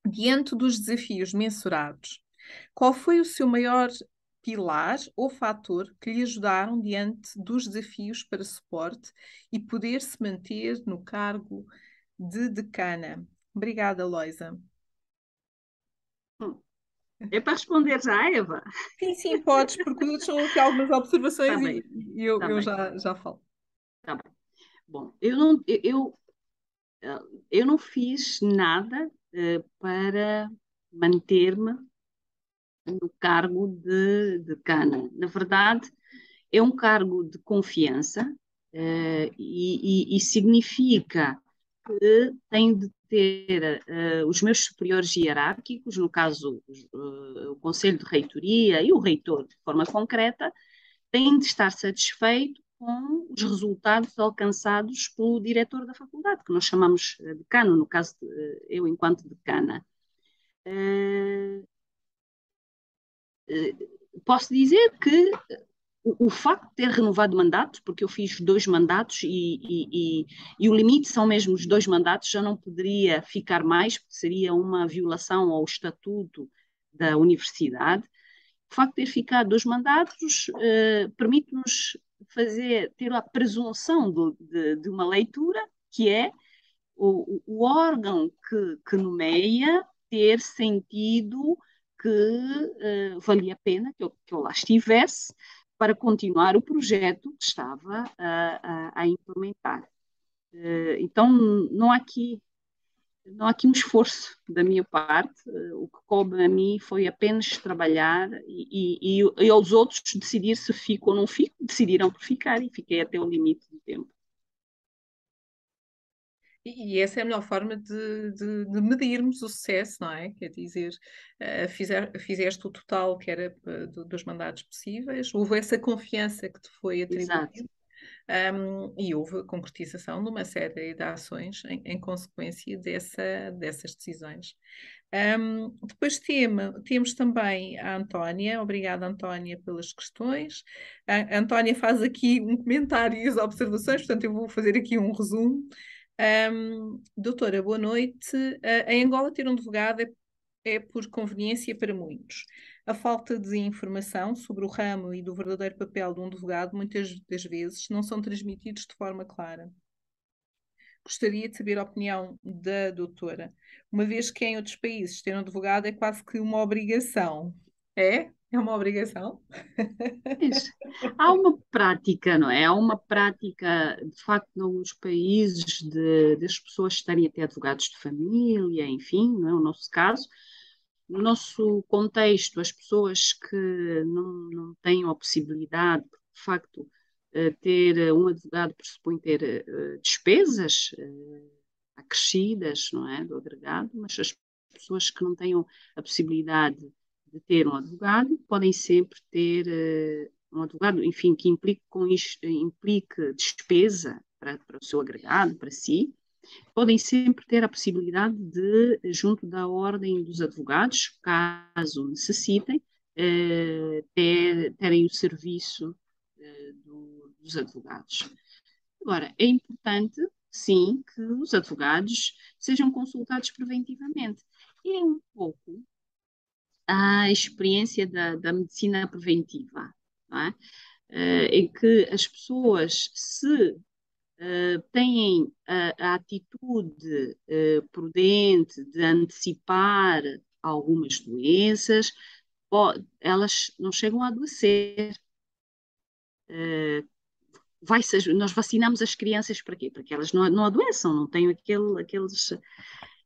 diante dos desafios mensurados, qual foi o seu maior pilar ou fator que lhe ajudaram diante dos desafios para suporte e poder se manter no cargo de decana? Obrigada, Loisa. Hum. É para responder já, Eva? Sim, sim, podes, porque são aqui algumas observações tá e eu, tá eu já, já falo. Tá bem. Bom, eu não, eu, eu, eu não fiz nada para manter-me no cargo de, de cana. Na verdade, é um cargo de confiança uh, e, e, e, significa que tenho de ter uh, os meus superiores hierárquicos, no caso uh, o Conselho de Reitoria e o reitor de forma concreta, têm de estar satisfeitos com os resultados alcançados pelo diretor da faculdade, que nós chamamos eh, decano, no caso de, eh, eu enquanto decana. Uh, posso dizer que o, o, facto de ter renovado mandatos, porque eu fiz dois mandatos e, e, e, e, o limite são mesmo os dois mandatos, já não poderia ficar mais, porque seria uma violação ao estatuto da universidade. O facto de ter ficado dois mandatos uh, permite-nos fazer, ter a presunção do, de, de, uma leitura, que é o, o órgão que, que, nomeia ter sentido que uh, valia a pena que eu, que eu lá estivesse para continuar o projeto que estava a, a, a implementar. Uh, então, não há aqui não há aqui um esforço da minha parte. O que coube a mim foi apenas trabalhar e, e, e aos outros decidir se fico ou não fico. Decidiram por ficar e fiquei até o limite do tempo. E, essa é a melhor forma de, de, de, medirmos o sucesso, não é? Quer dizer, uh, fizer, fizeste o total que era uh, dos mandados possíveis, houve essa confiança que te foi atribuída. Um, e houve a concretização de uma série de ações em, em consequência dessa, dessas decisões. Um, depois tema, temos também a Antónia, obrigada Antónia pelas questões. A, a Antónia faz aqui um comentário e as observações, portanto eu vou fazer aqui um resumo. Um, doutora, boa noite. Uh, em Angola, ter um advogado é, é, por conveniência para muitos. A falta de informação sobre o ramo e do verdadeiro papel de um advogado, muitas das vezes, não são transmitidos de forma clara. Gostaria de saber a opinião da doutora, uma vez que em outros países ter um advogado é quase que uma obrigação. É? É uma obrigação? Há uma prática, não é? Há uma prática, de facto, nos países de, das pessoas estarem até advogados de família, enfim, não é o nosso caso. No nosso contexto, as pessoas que não, não têm a possibilidade, de facto, eh, ter um advogado pressupõe ter eh, despesas eh, acrescidas, não é, do agregado, mas as pessoas que não tenham a possibilidade de ter um advogado, podem sempre ter uh, um advogado, enfim, que implique, com isto, implique despesa para, para o seu agregado, para si, podem sempre ter a possibilidade de, junto da ordem dos advogados, caso necessitem, uh, ter, terem o serviço do, dos advogados. Agora, é importante, sim, que os advogados sejam consultados preventivamente. É um pouco a experiência da, da medicina preventiva, é? uh, em que as pessoas, se uh, têm a, a atitude uh, prudente de antecipar algumas doenças, elas não chegam a adoecer. Vai nós vacinamos as crianças para quê? Para que elas não, não adoeçam, não tenham aquele, aqueles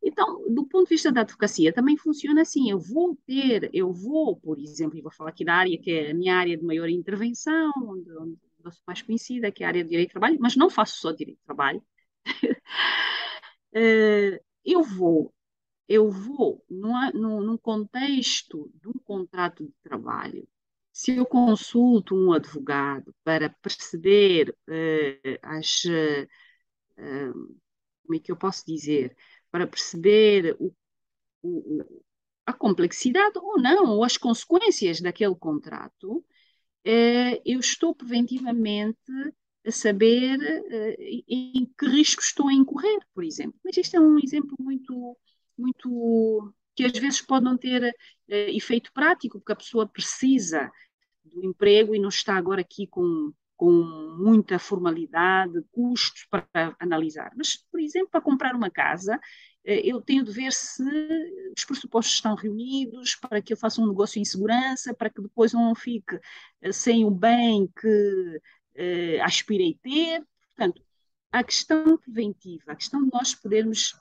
então, do ponto de vista da advocacia, também funciona assim. Eu vou ter, eu vou, por exemplo, e vou falar aqui da área que é a minha área de maior intervenção, onde, onde eu sou mais conhecida, que é a área de direito de trabalho, mas não faço só direito de trabalho. Eh, eu vou, eu vou, num, contexto de um contrato de trabalho, se eu consulto um advogado para perceber uh, as, uh, como é que eu posso dizer, para perceber o, o, a complexidade ou não, ou as consequências daquele contrato, eh, eu estou preventivamente a saber eh, em que riscos estou a incorrer, por exemplo. Mas isto é um exemplo muito, muito que às vezes pode não ter eh, efeito prático, porque a pessoa precisa do emprego e não está agora aqui com com muita formalidade, custos para analisar. Mas, por exemplo, para comprar uma casa, eh, eu tenho de ver se os pressupostos estão reunidos para que eu faça um negócio em segurança, para que depois não fique eh, sem o bem que eh, aspirei ter. Portanto, a questão preventiva, a questão de nós podermos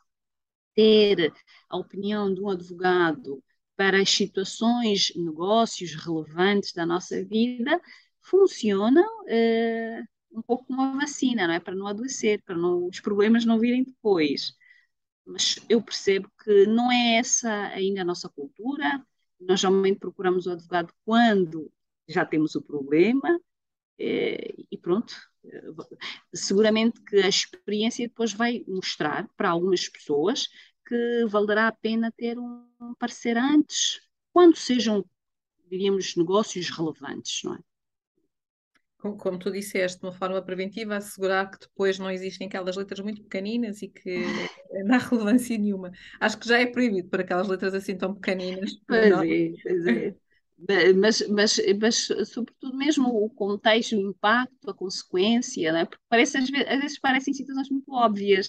ter a opinião de um advogado para as situações, negócios relevantes da nossa vida, funcionam uh, um pouco como a vacina, não é? Para não adoecer, para não, os problemas não virem depois. Mas eu percebo que não é essa ainda a nossa cultura. Nós geralmente procuramos o advogado quando já temos o problema eh, e pronto. Seguramente que a experiência depois vai mostrar para algumas pessoas que valerá a pena ter um parecer antes, quando sejam, diríamos, negócios relevantes, não é? Como tu disseste, de uma forma preventiva, assegurar que depois não existem aquelas letras muito pequeninas e que não há relevância nenhuma. Acho que já é proibido para aquelas letras assim tão pequeninas. Pois não? é, pois é. Mas, mas, mas, sobretudo mesmo o contexto, o impacto, a consequência, né? porque parece, às, vezes, às vezes parecem situações muito óbvias,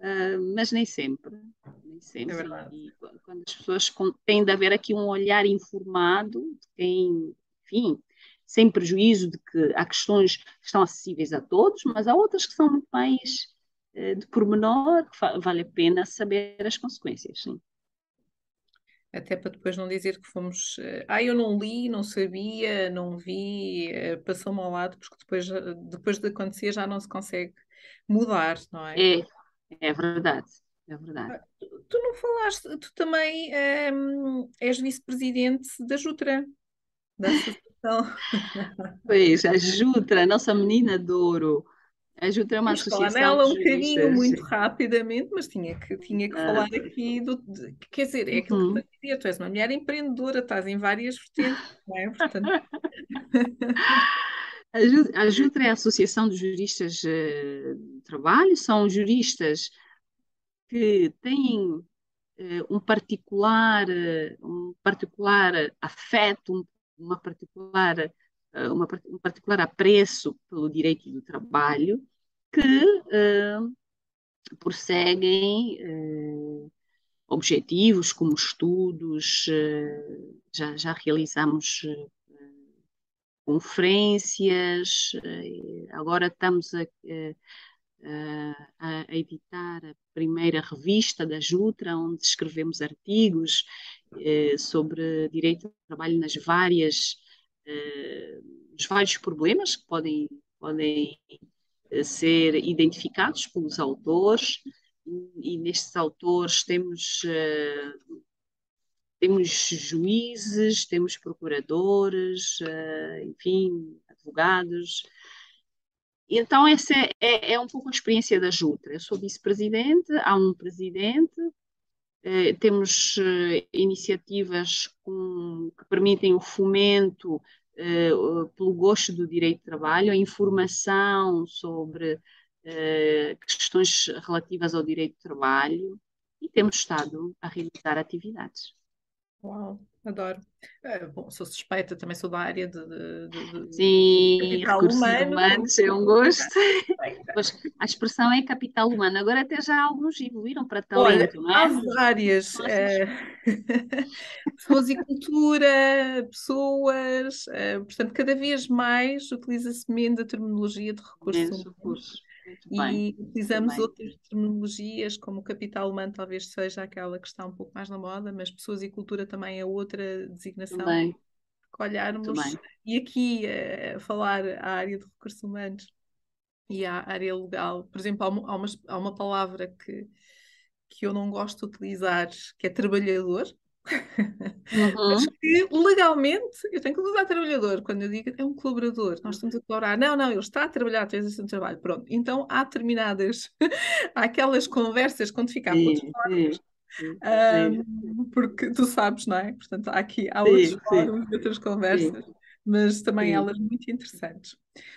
uh, mas nem sempre. Nem sempre. É. E, quando as pessoas têm de haver aqui um olhar informado de quem, enfim, sem prejuízo de que há questões que estão acessíveis a todos, mas há outras que são muito mais uh, de pormenor, que vale a pena saber as consequências, sim. Até para depois não dizer que fomos. Ah, eu não li, não sabia, não vi, uh, passou-me ao lado, porque depois, depois de acontecer já não se consegue mudar, não é? É, É verdade, é verdade. Tu, tu não falaste, tu também ehm, és vice-presidente da Jutra, da Associação. Pois, a Jutra, a nossa menina de ouro. A Jutra é uma Vamos falar associação nela um bocadinho, muito rapidamente, mas tinha que, tinha que falar Ah, aqui do. de- quer dizer, é aquilo que eu uhum. estou a dizer, tu és uma mulher empreendedora, estás em várias vertentes, não é? Portanto, a Jutra é a Associação de Juristas eh, de Trabalho, são juristas que têm eh, um particular, eh, um particular afeto, um- uma particular, eh, uma um particular apreço pelo direito do trabalho, que eh, prosseguem eh, objetivos como estudos, eh, já, já realizamos conferências, agora estamos a, a, a editar a primeira revista da Jutra, onde escrevemos artigos eh, sobre direito do trabalho nas várias, eh, os vários problemas que podem, podem eh, ser identificados pelos autores, e, nestes autores temos, temos juízes, temos procuradores, enfim, advogados, então, essa é, é, é um pouco a experiência da Jutra. Eu sou vice-presidente, há um presidente, eh, temos eh, iniciativas com- que permitem o fomento eh, pelo gosto do direito de trabalho, a informação sobre questões relativas ao direito de trabalho e temos estado a realizar atividades. Uau, adoro. Eh, bom, sou suspeita, também sou da área de, de- de- de Sim, capital recursos humano, humanos é um gosto. a expressão é capital humano. Agora até já alguns evoluíram para Olha, talento, não há é? várias. Nossas eh, pessoas e cultura, pessoas. eh, portanto, cada vez mais utiliza-se menos a terminologia de recursos menos humanos e bem. outras terminologias, como capital humano talvez seja aquela que está um pouco mais na moda, mas pessoas e cultura também é outra designação Também, que olharmos. E aqui, eh, falar a área de recursos humanos e a área legal. Por exemplo, há uma, há uma palavra que, que eu não gosto de utilizar, que é trabalhador, mas Uhum, que legalmente eu tenho que usar trabalhador. Quando eu digo é um colaborador, nós estamos a colaborar. Não, não, ele está a trabalhar através do trabalho. Pronto. Então há determinadas, há aquelas conversas quando fica Sim, sim, sim, sim, ahm, porque tu sabes, não é? Portanto, há aqui, há outros sim, sim, fóruns outras sim, conversas, mas também sim. elas muito interessantes.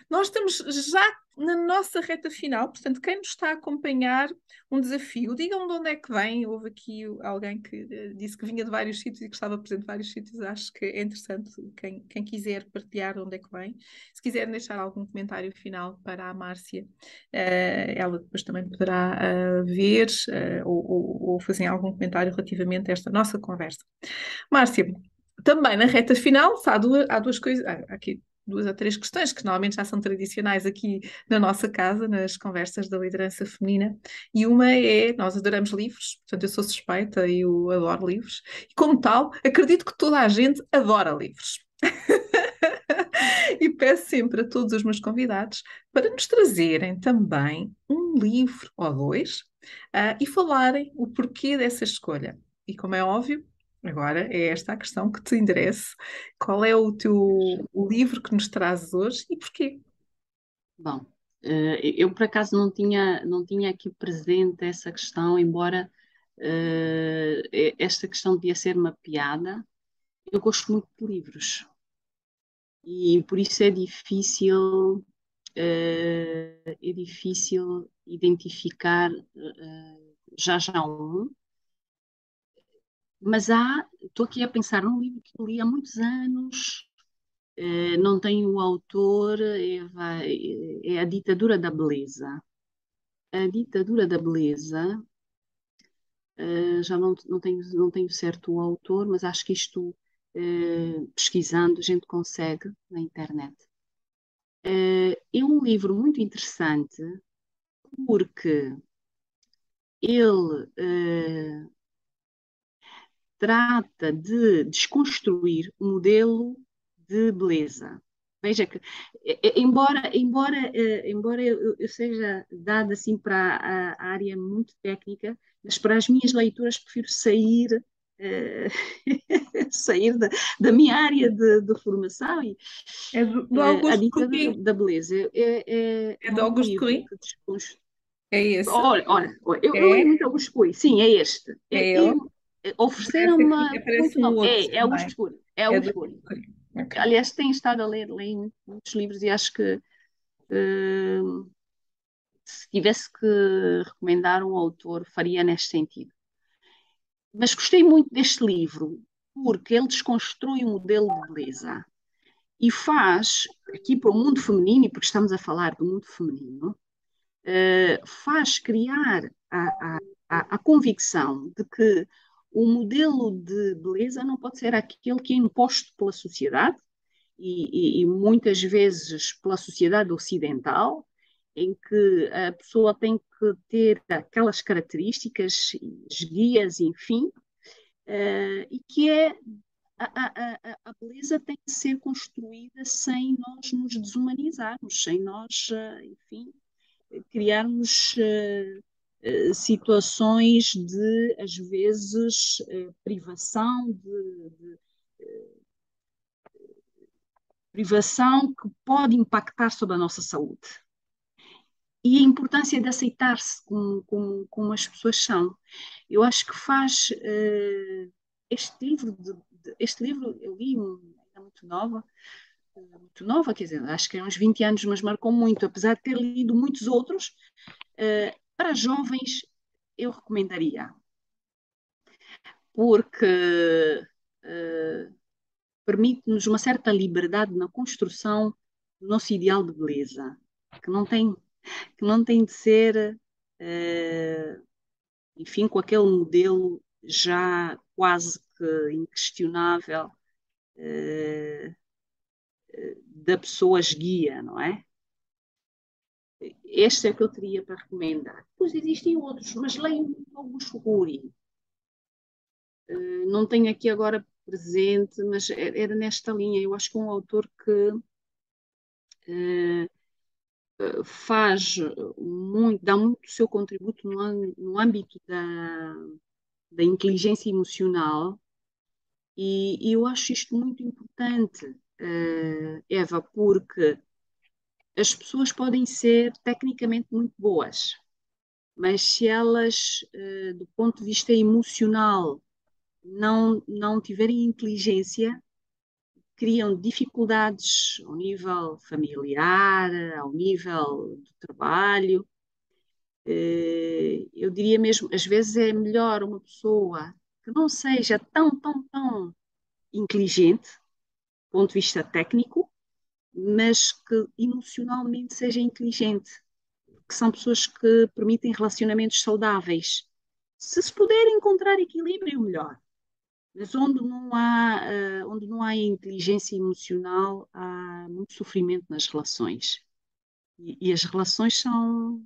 Nós estamos já na nossa reta final, portanto, quem nos está a acompanhar, um desafio, digam de onde é que vem. Houve aqui alguém que eh, disse que vinha de vários sítios e que estava presente em vários sítios. Acho que é interessante quem, quem quiser partilhar onde é que vem. Se quiserem deixar algum comentário final para a Márcia, eh, ela depois também poderá eh, ver eh, ou, ou- ou fazer algum comentário relativamente a esta nossa conversa. Márcia, também na reta final, há duas, há duas coisas, há aqui duas ou três questões que normalmente já são tradicionais aqui na nossa casa, nas conversas da liderança feminina, e uma é, nós adoramos livros, portanto eu sou suspeita e eu adoro livros, e como tal, acredito que toda a gente adora livros. E peço sempre a todos os meus convidados para nos trazerem também um livro ou dois, ah, e falarem o porquê dessa escolha. E como é óbvio, agora é esta a questão que te interessa. Qual é o teu o livro que nos trazes hoje e porquê? Bom, eh, eu por acaso não tinha, não tinha aqui presente essa questão, embora eh, esta questão devia ser uma piada. Eu gosto muito de livros e por isso é difícil, eh, é difícil identificar já já um, mas há, estou aqui a pensar num livro que li há muitos anos, eh, não tenho o autor, é, é A Ditadura da Beleza. A Ditadura da Beleza, eh, já não, não tenho, não tenho certo o autor, mas acho que isto, eh, pesquisando, a gente consegue na internet. É um livro muito interessante porque ele trata de desconstruir o modelo de beleza. Veja que, embora, embora, embora eu, eu seja dada assim para a, área muito técnica, mas para as minhas leituras prefiro sair sair da, da, minha área de, de formação e é do, do Augusto a da, da beleza é, é, é do Augusto Cui? É esse. Olha, olha, eu, é? eu muito Augusto Cui, sim, é este. É, é ele? Ofereceram uma. Um é, é Augusto Cui. É Augusto Cui. Okay. Aliás, tenho estado a ler, leio muitos livros e acho que uh, se tivesse que recomendar um autor, faria neste sentido. Mas gostei muito deste livro porque ele desconstrui o modelo de beleza e faz, aqui para o mundo feminino, e porque estamos a falar do mundo feminino, uh, faz criar a, a, a, convicção de que o modelo de beleza não pode ser aquele que é imposto pela sociedade e, e, e muitas vezes pela sociedade ocidental, em que a pessoa tem que ter aquelas características, guias, enfim, uh, e que é a, a, a, beleza tem que ser construída sem nós nos desumanizarmos, sem nós, uh, enfim, criarmos uh, situações de, às vezes, privação de, de privação que pode impactar sobre a nossa saúde e a importância de aceitar-se como, como, como, as pessoas são. Eu acho que faz uh, este livro, de, de, este livro eu li ainda muito nova, muito nova, quer dizer, acho que é uns 20 anos, mas marcou muito, apesar de ter lido muitos outros, para jovens eu recomendaria, porque permite-nos uma certa liberdade na construção do nosso ideal de beleza, que não tem que não tem de ser, uh, enfim, com aquele modelo já quase que inquestionável uh, da pessoa guia, não é? Este é o que eu teria para recomendar. Depois existem outros, mas leio alguns Ruri. Uh, não tenho aqui agora presente, mas era nesta linha. Eu acho que é um autor que uh, faz muito, dá muito o seu contributo no, âmbito da, da inteligência emocional e, eu acho isto muito importante, Eva, porque as pessoas podem ser tecnicamente muito boas, mas se elas, uh, do ponto de vista emocional, não, não tiverem inteligência, criam dificuldades ao nível familiar, ao nível do trabalho. Eh, eu diria mesmo, às vezes é melhor uma pessoa que não seja tão, tão, tão inteligente, do ponto de vista técnico, mas que emocionalmente seja inteligente, que são pessoas que permitem relacionamentos saudáveis. Se se puder encontrar equilíbrio, melhor. Mas onde não há, uh, onde não há inteligência emocional, há muito sofrimento nas relações. E, e as relações são,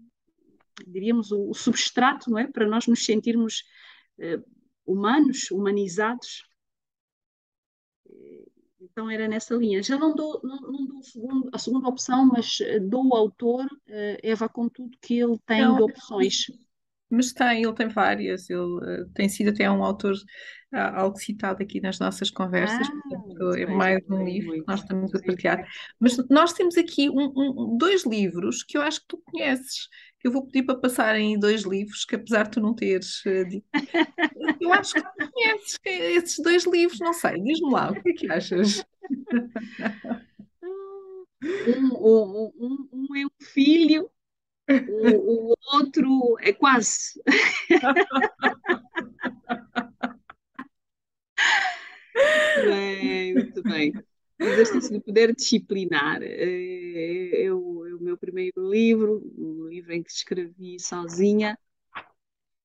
diríamos, o, o, substrato, não é? Para nós nos sentirmos uh, humanos, humanizados. Então era nessa linha. Já não dou, não, não dou segundo, a segunda opção, mas eh, dou o autor, uh, Eva, com tudo que ele tem não, de opções. Mas tem, ele tem várias, ele uh, tem sido até um autor uh, algo citado aqui nas nossas conversas, ah, portanto, é mais um livro que nós estamos a partilhar. Mas nós temos aqui um, um, dois livros que eu acho que tu conheces, eu vou pedir para passarem dois livros, que apesar de tu não teres uh, dito, eu acho que tu conheces esses dois livros, não sei, diz-me lá, o que é que achas? Um, um, um, é um filho o, o outro é quase. bem, muito bem. O exercício de poder disciplinar é, o, meu primeiro livro, um livro em que escrevi sozinha.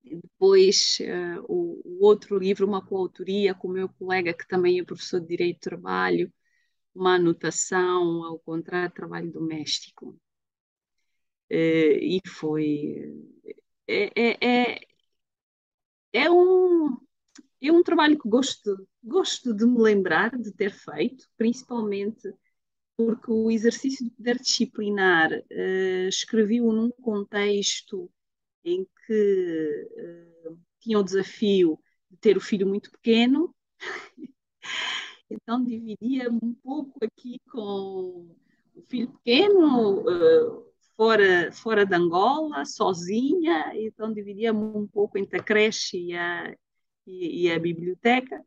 Depois, uh, o, o, outro livro, uma coautoria com o meu colega, que também é professor de Direito do Trabalho, uma anotação ao contrato de trabalho doméstico. Eh, e foi. É, é, é, é, um, é um trabalho que gosto, gosto de me lembrar de ter feito, principalmente porque o exercício de poder disciplinar uh, escrevi-o num contexto em que uh, tinha o desafio de ter o filho muito pequeno, então dividia um pouco aqui com o filho pequeno, uh, fora, fora de Angola, sozinha, então dividia um pouco entre a creche e a, e, e a biblioteca.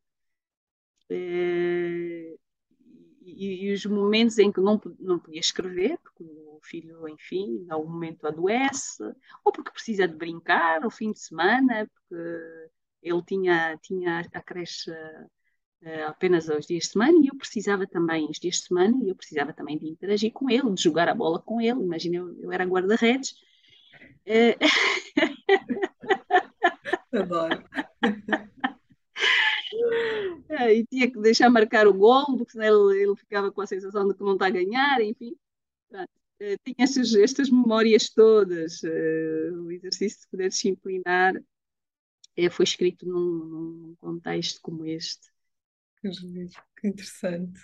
E, e, os momentos em que não, não podia escrever, porque o filho, enfim, algum momento adoece, ou porque precisa de brincar ao fim de semana, porque ele tinha, tinha a creche uh, apenas aos dias de semana e eu precisava também, os dias de semana, e eu precisava também de interagir com ele, de jogar a bola com ele. Imagina, eu, eu era guarda-redes. Uh... Adoro. É, e tinha que deixar marcar o gol, porque senão ele, ele ficava com a sensação de que não está a ganhar, enfim. Uh, tinha estas, estas memórias todas, uh, o exercício de poder disciplinar uh, foi escrito num, num, contexto como este. Que interessante.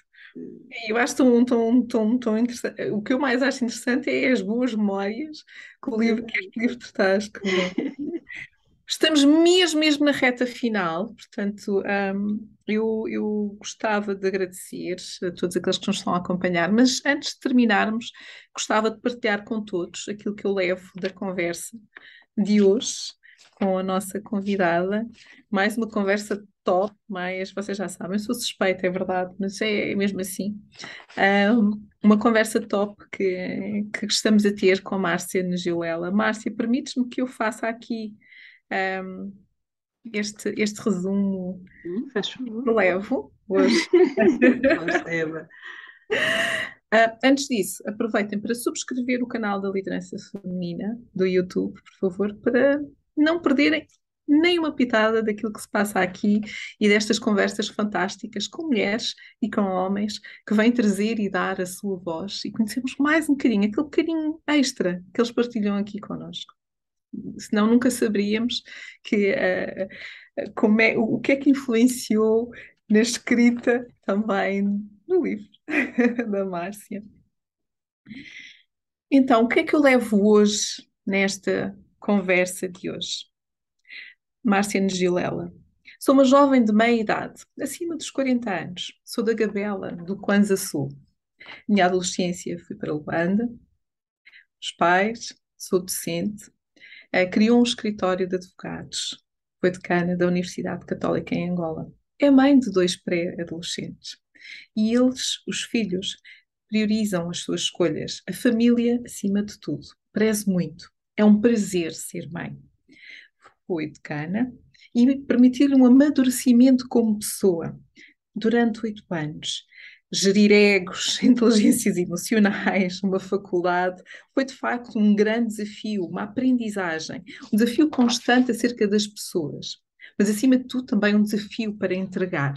Eu acho tão, tão, tão, tão interessante. O que eu mais acho interessante é as boas memórias que o livro, que este livro traz. Estamos mesmo, mesmo na reta final, portanto, um, eu, eu gostava de agradecer a todos aqueles que nos estão a acompanhar, mas antes de terminarmos, gostava de partilhar com todos aquilo que eu levo da conversa de hoje com a nossa convidada. Mais uma conversa top, mas vocês já sabem, sou suspeita, é verdade, mas é mesmo assim. Um, uma conversa top que, que estamos a ter com a Márcia Negilela. Márcia, permites-me que eu faça aqui um, este, este resumo hum, levo hoje. Uh, antes disso, aproveitem para subscrever o canal da Liderança Feminina do YouTube, por favor, para não perderem nem uma pitada daquilo que se passa aqui e destas conversas fantásticas com mulheres e com homens que vêm trazer e dar a sua voz. E conhecemos mais um bocadinho, aquele bocadinho extra que eles partilham aqui connosco senão nunca saberíamos que, uh, como é, o que é que influenciou na escrita também no livro da Márcia. Então, o que é que eu levo hoje nesta conversa de hoje? Márcia Negilela. Sou uma jovem de meia idade, acima dos 40 anos. Sou da Gabela, do Kwanza Sul. Minha adolescência fui para Luanda. Os pais, sou docente, uh, criou um escritório de advogados. Foi decana da Universidade Católica em Angola. É mãe de dois pré-adolescentes. E eles, os filhos, priorizam as suas escolhas, a família acima de tudo. Preze muito. É um prazer ser mãe. Foi decana e permitiu-lhe um amadurecimento como pessoa durante oito anos gerir egos, inteligências emocionais, uma faculdade, foi de facto um grande desafio, uma aprendizagem, um desafio constante acerca das pessoas, mas acima de tudo também um desafio para entregar.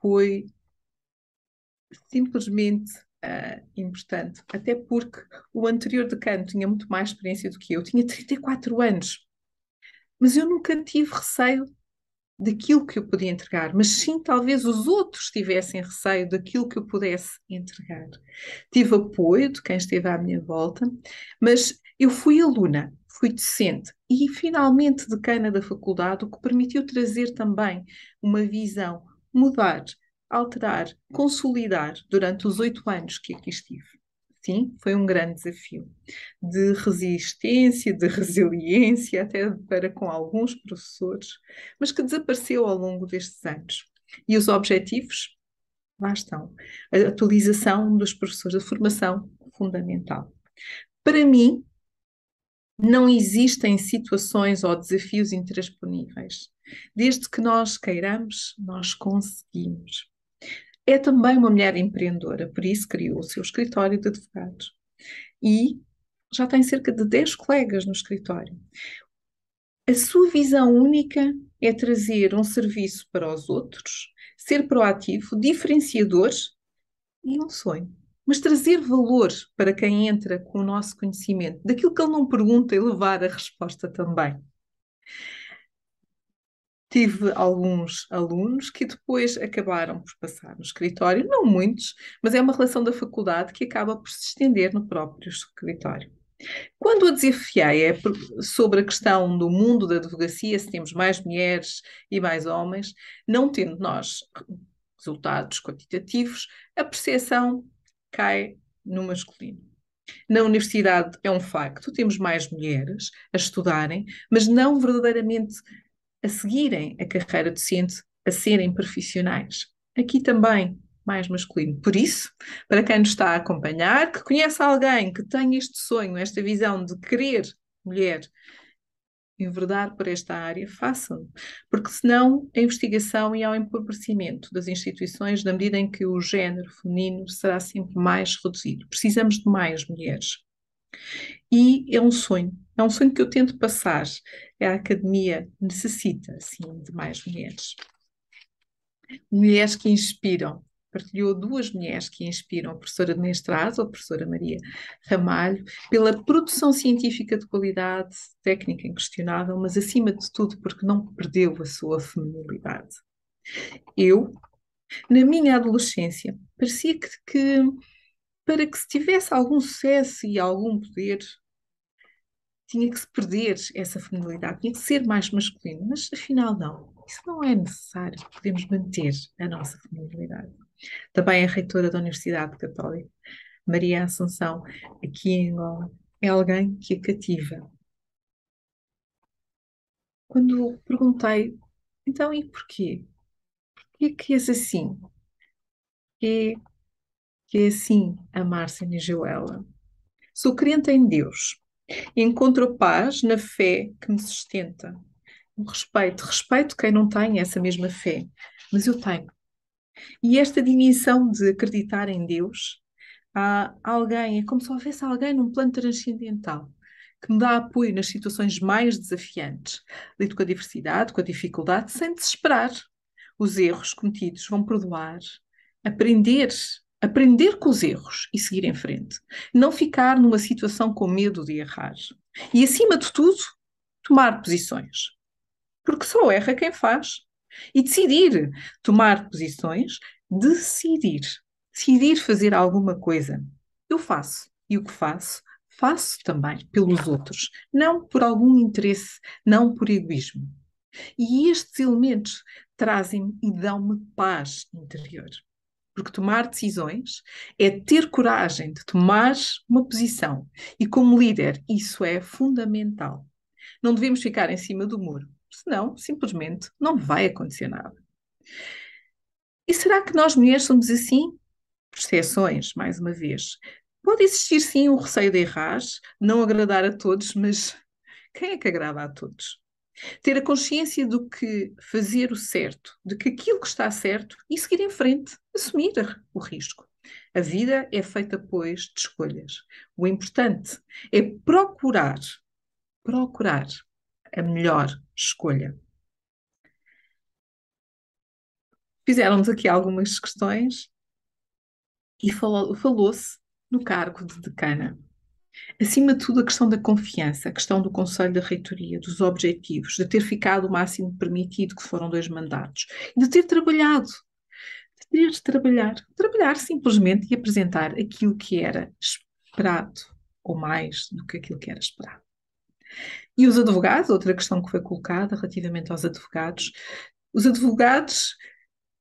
Foi simplesmente uh, importante, até porque o anterior decano tinha muito mais experiência do que eu, tinha 34 anos, mas eu nunca tive receio daquilo que eu podia entregar, mas sim talvez os outros tivessem receio daquilo que eu pudesse entregar. Tive apoio de quem esteve à minha volta, mas eu fui aluna, fui docente e finalmente decana da faculdade, o que permitiu trazer também uma visão, mudar, alterar, consolidar durante os oito anos que aqui estive sim, foi um grande desafio de resistência, de resiliência, até para com alguns professores, mas que desapareceu ao longo destes anos. E os objetivos? Lá estão. A atualização dos professores, a formação fundamental. Para mim, não existem situações ou desafios intransponíveis. Desde que nós queiramos, nós conseguimos. É também uma mulher empreendedora, por isso criou o seu escritório de advogados. E já tem cerca de 10 colegas no escritório. A sua visão única é trazer um serviço para os outros, ser proativo, diferenciador e um sonho. Mas trazer valor para quem entra com o nosso conhecimento, daquilo que ele não pergunta e levar a resposta também. Tive alguns alunos que depois acabaram por passar no escritório, não muitos, mas é uma relação da faculdade que acaba por se estender no próprio escritório. Quando a desafiei é sobre a questão do mundo da advocacia, se temos mais mulheres e mais homens, não tendo nós resultados quantitativos, a percepção cai no masculino. Na universidade é um facto, temos mais mulheres a estudarem, mas não verdadeiramente a seguirem a carreira docente, a serem profissionais. Aqui também mais masculino. Por isso, para quem nos está a acompanhar, que conhece alguém que tem este sonho, esta visão de querer mulher enverdar por esta área, façam. Porque senão a investigação e ao empobrecimento das instituições, na medida em que o género feminino será sempre mais reduzido. Precisamos de mais mulheres. E é um sonho, é um sonho que eu tento passar. A academia necessita, sim, de mais mulheres. Mulheres que inspiram, partilhou duas mulheres que inspiram, a professora de mestrado, a professora Maria Ramalho, pela produção científica de qualidade, técnica inquestionável, mas acima de tudo porque não perdeu a sua feminilidade. Eu, na minha adolescência, parecia que, que para que se tivesse algum sucesso e algum poder, tinha que se perder essa feminilidade, tinha que ser mais masculino, mas afinal não. Isso não é necessário, podemos manter a nossa feminilidade. Também a reitora da Universidade Católica, Maria Assunção, aqui em Angola, é alguém que a cativa. Quando perguntei, então e porquê? Porquê que és assim? Porquê que é assim a Márcia Nijoela? Sou crente em Deus. Encontro paz na fé que me sustenta. Respeito. Respeito quem não tem essa mesma fé. Mas eu tenho. E esta dimensão de acreditar em Deus, há alguém, é como se houvesse alguém num plano transcendental que me dá apoio nas situações mais desafiantes. Lido com a diversidade, com a dificuldade, sem desesperar. Os erros cometidos vão perdoar, aprender, aprender com os erros e seguir em frente. Não ficar numa situação com medo de errar. E, acima de tudo, tomar posições. Porque só erra quem faz e decidir, tomar posições, decidir, decidir fazer alguma coisa. Eu faço e o que faço, faço também pelos outros, não por algum interesse, não por egoísmo. E estes elementos trazem-me e dão-me paz interior. Porque tomar decisões é ter coragem de tomar uma posição. E como líder, isso é fundamental. Não devemos ficar em cima do muro senão simplesmente não vai acontecer nada. E será que nós mulheres somos assim? Percepções, mais uma vez. Pode existir sim o receio de errar, não agradar a todos, mas quem é que agrada a todos? Ter a consciência do que fazer o certo, de que aquilo que está certo e seguir em frente, assumir o risco. A vida é feita, pois, de escolhas. O importante é procurar, procurar a melhor escolha. Fizeram-nos aqui algumas questões e falou-se no cargo de decana. Acima de tudo, a questão da confiança, a questão do Conselho da Reitoria, dos objetivos, de ter ficado o máximo permitido, que foram dois mandatos, de ter trabalhado, de ter trabalhar, trabalhar simplesmente e apresentar aquilo que era esperado, ou mais do que aquilo que era esperado. E os advogados, outra questão que foi colocada relativamente aos advogados, os advogados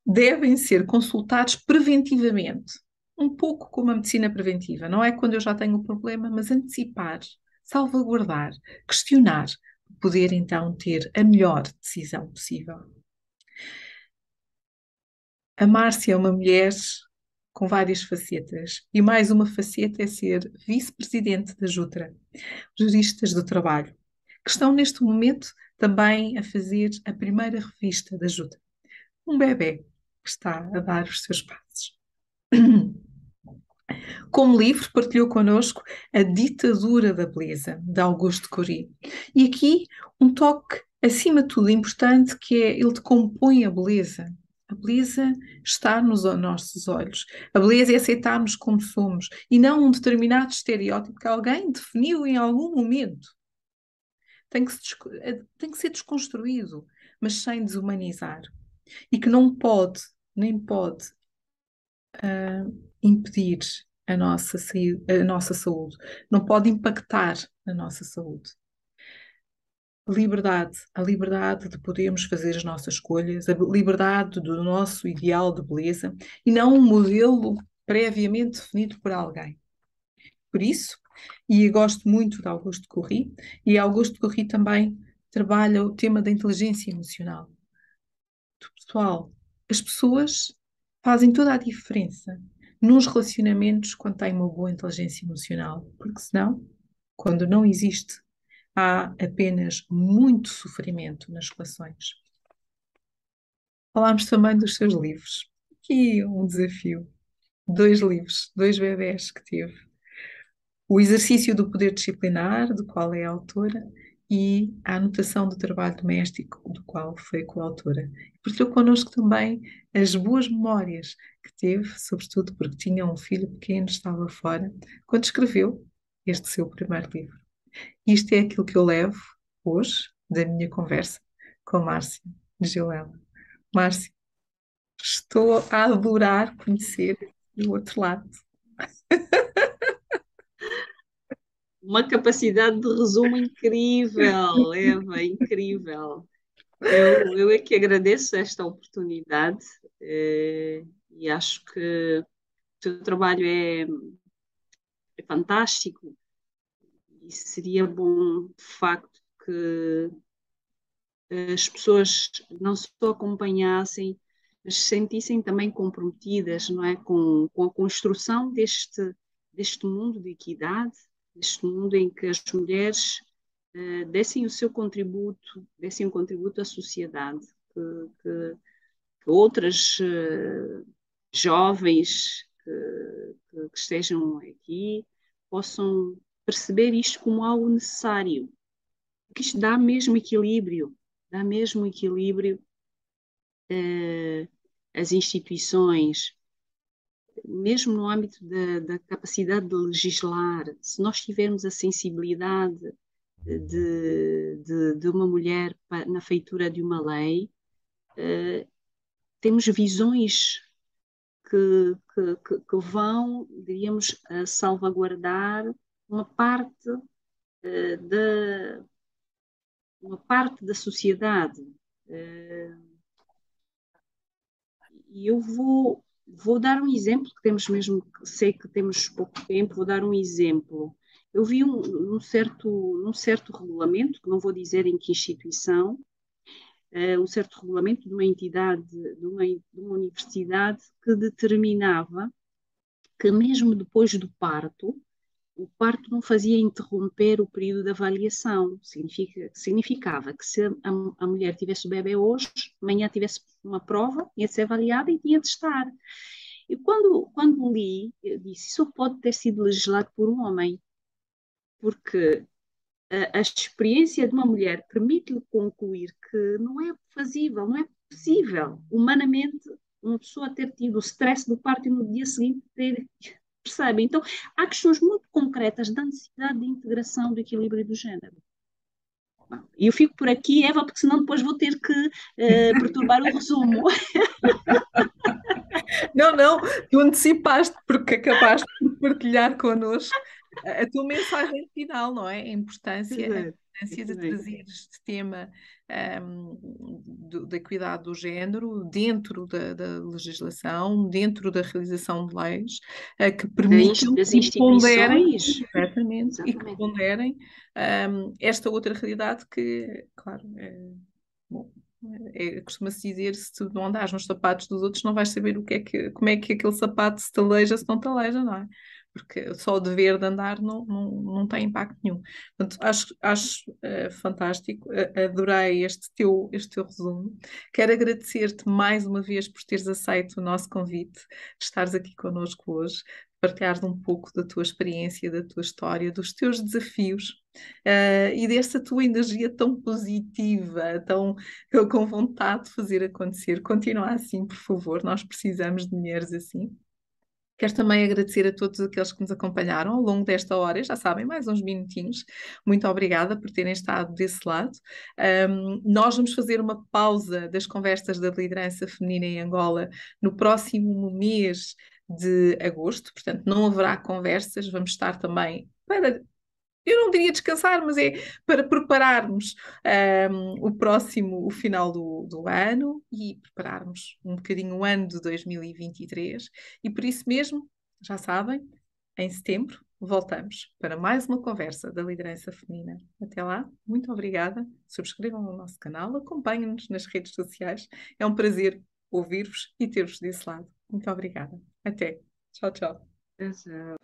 devem ser consultados preventivamente, um pouco como a medicina preventiva. Não é quando eu já tenho o problema, mas antecipar, salvaguardar, questionar, poder então ter a melhor decisão possível. A Márcia é uma mulher com várias facetas, e mais uma faceta é ser vice-presidente da JUTRA, Juristas do Trabalho que estão neste momento também a fazer a primeira revista da ajuda. Um bebê que está a dar os seus passos. Como livro, partilhou connosco A Ditadura da Beleza, de Augusto Curie. E aqui um toque, acima de tudo, importante, que é ele decompõe a beleza. A beleza está nos nossos olhos. A beleza é aceitarmos como somos e não um determinado estereótipo que alguém definiu em algum momento tem que, se, eh, tem que ser desconstruído mas sem desumanizar. E que não pode, nem pode uh, impedir a nossa, a nossa saúde, não pode impactar a nossa saúde. Liberdade, a liberdade de podermos fazer as nossas escolhas, a liberdade do nosso ideal de beleza e não um modelo previamente definido por alguém. Por isso, e gosto muito de Augusto Corri, e Augusto Corri também trabalha o tema da inteligência emocional. Pessoal, as pessoas fazem toda a diferença nos relacionamentos quando têm uma boa inteligência emocional, porque senão, quando não existe, há apenas muito sofrimento nas relações. Falámos também dos seus livros. Aqui um desafio. Dois livros, dois bebés que teve. O exercício do poder disciplinar, do qual é a autora, e a anotação do trabalho doméstico, do qual foi coautora. Partilhou connosco também as boas memórias que teve, sobretudo porque tinha um filho pequeno, estava fora, quando escreveu este seu primeiro livro. Isto é aquilo que eu levo hoje da minha conversa com Márcia Gilela. Márcia, estou a adorar conhecer o outro lado. uma capacidade de resumo incrível, Eva, incrível. Eu, eu é que agradeço esta oportunidade eh, e acho que o teu trabalho é, é fantástico e seria bom, de facto, que as pessoas não só acompanhassem, mas se sentissem também comprometidas não é, com, com a construção deste, deste mundo de equidade, neste mundo em que as mulheres uh, dessem o seu contributo, dessem um contributo à sociedade, que, que, que outras uh, jovens que, que, estejam aqui possam perceber isto como algo necessário, que isto dá mesmo equilíbrio, dá mesmo equilíbrio uh, as instituições, mesmo no âmbito da, da, capacidade de legislar, se nós tivermos a sensibilidade de, de, de uma mulher na feitura de uma lei, uh, temos visões que, que, que, vão, diríamos, salvaguardar uma parte uh, da uma parte da sociedade. Uh, e eu vou Vou dar um exemplo, que temos mesmo, sei que temos pouco tempo, vou dar um exemplo. Eu vi um, um certo, um certo regulamento, que não vou dizer em que instituição, uh, um certo regulamento de uma entidade, de uma, de uma universidade, que determinava que mesmo depois do parto, o parto não fazia interromper o período de avaliação. Significa, significava que se a, a, mulher tivesse o bebê hoje, amanhã tivesse uma prova, ia ser avaliada e tinha de estar. E quando, quando li, eu disse, isso pode ter sido legislado por um homem, porque a, a experiência de uma mulher permite-lhe concluir que não é fazível, não é possível, humanamente, uma pessoa ter tido o stress do parto e no dia seguinte ter Percebe? Então, há questões muito concretas da necessidade de integração do equilíbrio do género. E eu fico por aqui, Eva, porque senão depois vou ter que uh, perturbar o resumo. Não, não, tu antecipaste porque acabaste de partilhar connosco a tua mensagem final, não é? A importância, importância de trazer este tema um, do, da equidade do género dentro da, da, legislação, dentro da realização de leis, uh, que permitam que ponderem, exatamente, e que ponderem um, esta outra realidade que, claro, é, bom, é, costuma-se dizer se tu não andares nos sapatos dos outros não vais saber o que é que, como é que aquele sapato se taleja se não taleja, não é? Porque só o dever de andar não, não, não tem impacto nenhum. Portanto, acho, acho uh, fantástico, uh, adorei este teu, este teu resumo. Quero agradecer-te mais uma vez por teres aceito o nosso convite, de estares aqui connosco hoje, partilhares um pouco da tua experiência, da tua história, dos teus desafios uh, e desta tua energia tão positiva, tão com vontade de fazer acontecer. Continua assim, por favor, nós precisamos de mulheres assim. Quero também agradecer a todos aqueles que nos acompanharam ao longo desta hora, já sabem, mais uns minutinhos. Muito obrigada por terem estado desse lado. Um, nós vamos fazer uma pausa das conversas da liderança feminina em Angola no próximo mês de agosto, portanto, não haverá conversas, vamos estar também para eu não diria descansar, mas é para prepararmos um, o próximo, o final do, do, ano e prepararmos um bocadinho o ano de 2023. E por isso mesmo, já sabem, em setembro voltamos para mais uma conversa da liderança feminina. Até lá, muito obrigada. Subscrevam o nosso canal, acompanhem-nos nas redes sociais. É um prazer ouvir-vos e ter-vos desse lado. Muito obrigada. Até. Tchau, tchau. Tchau.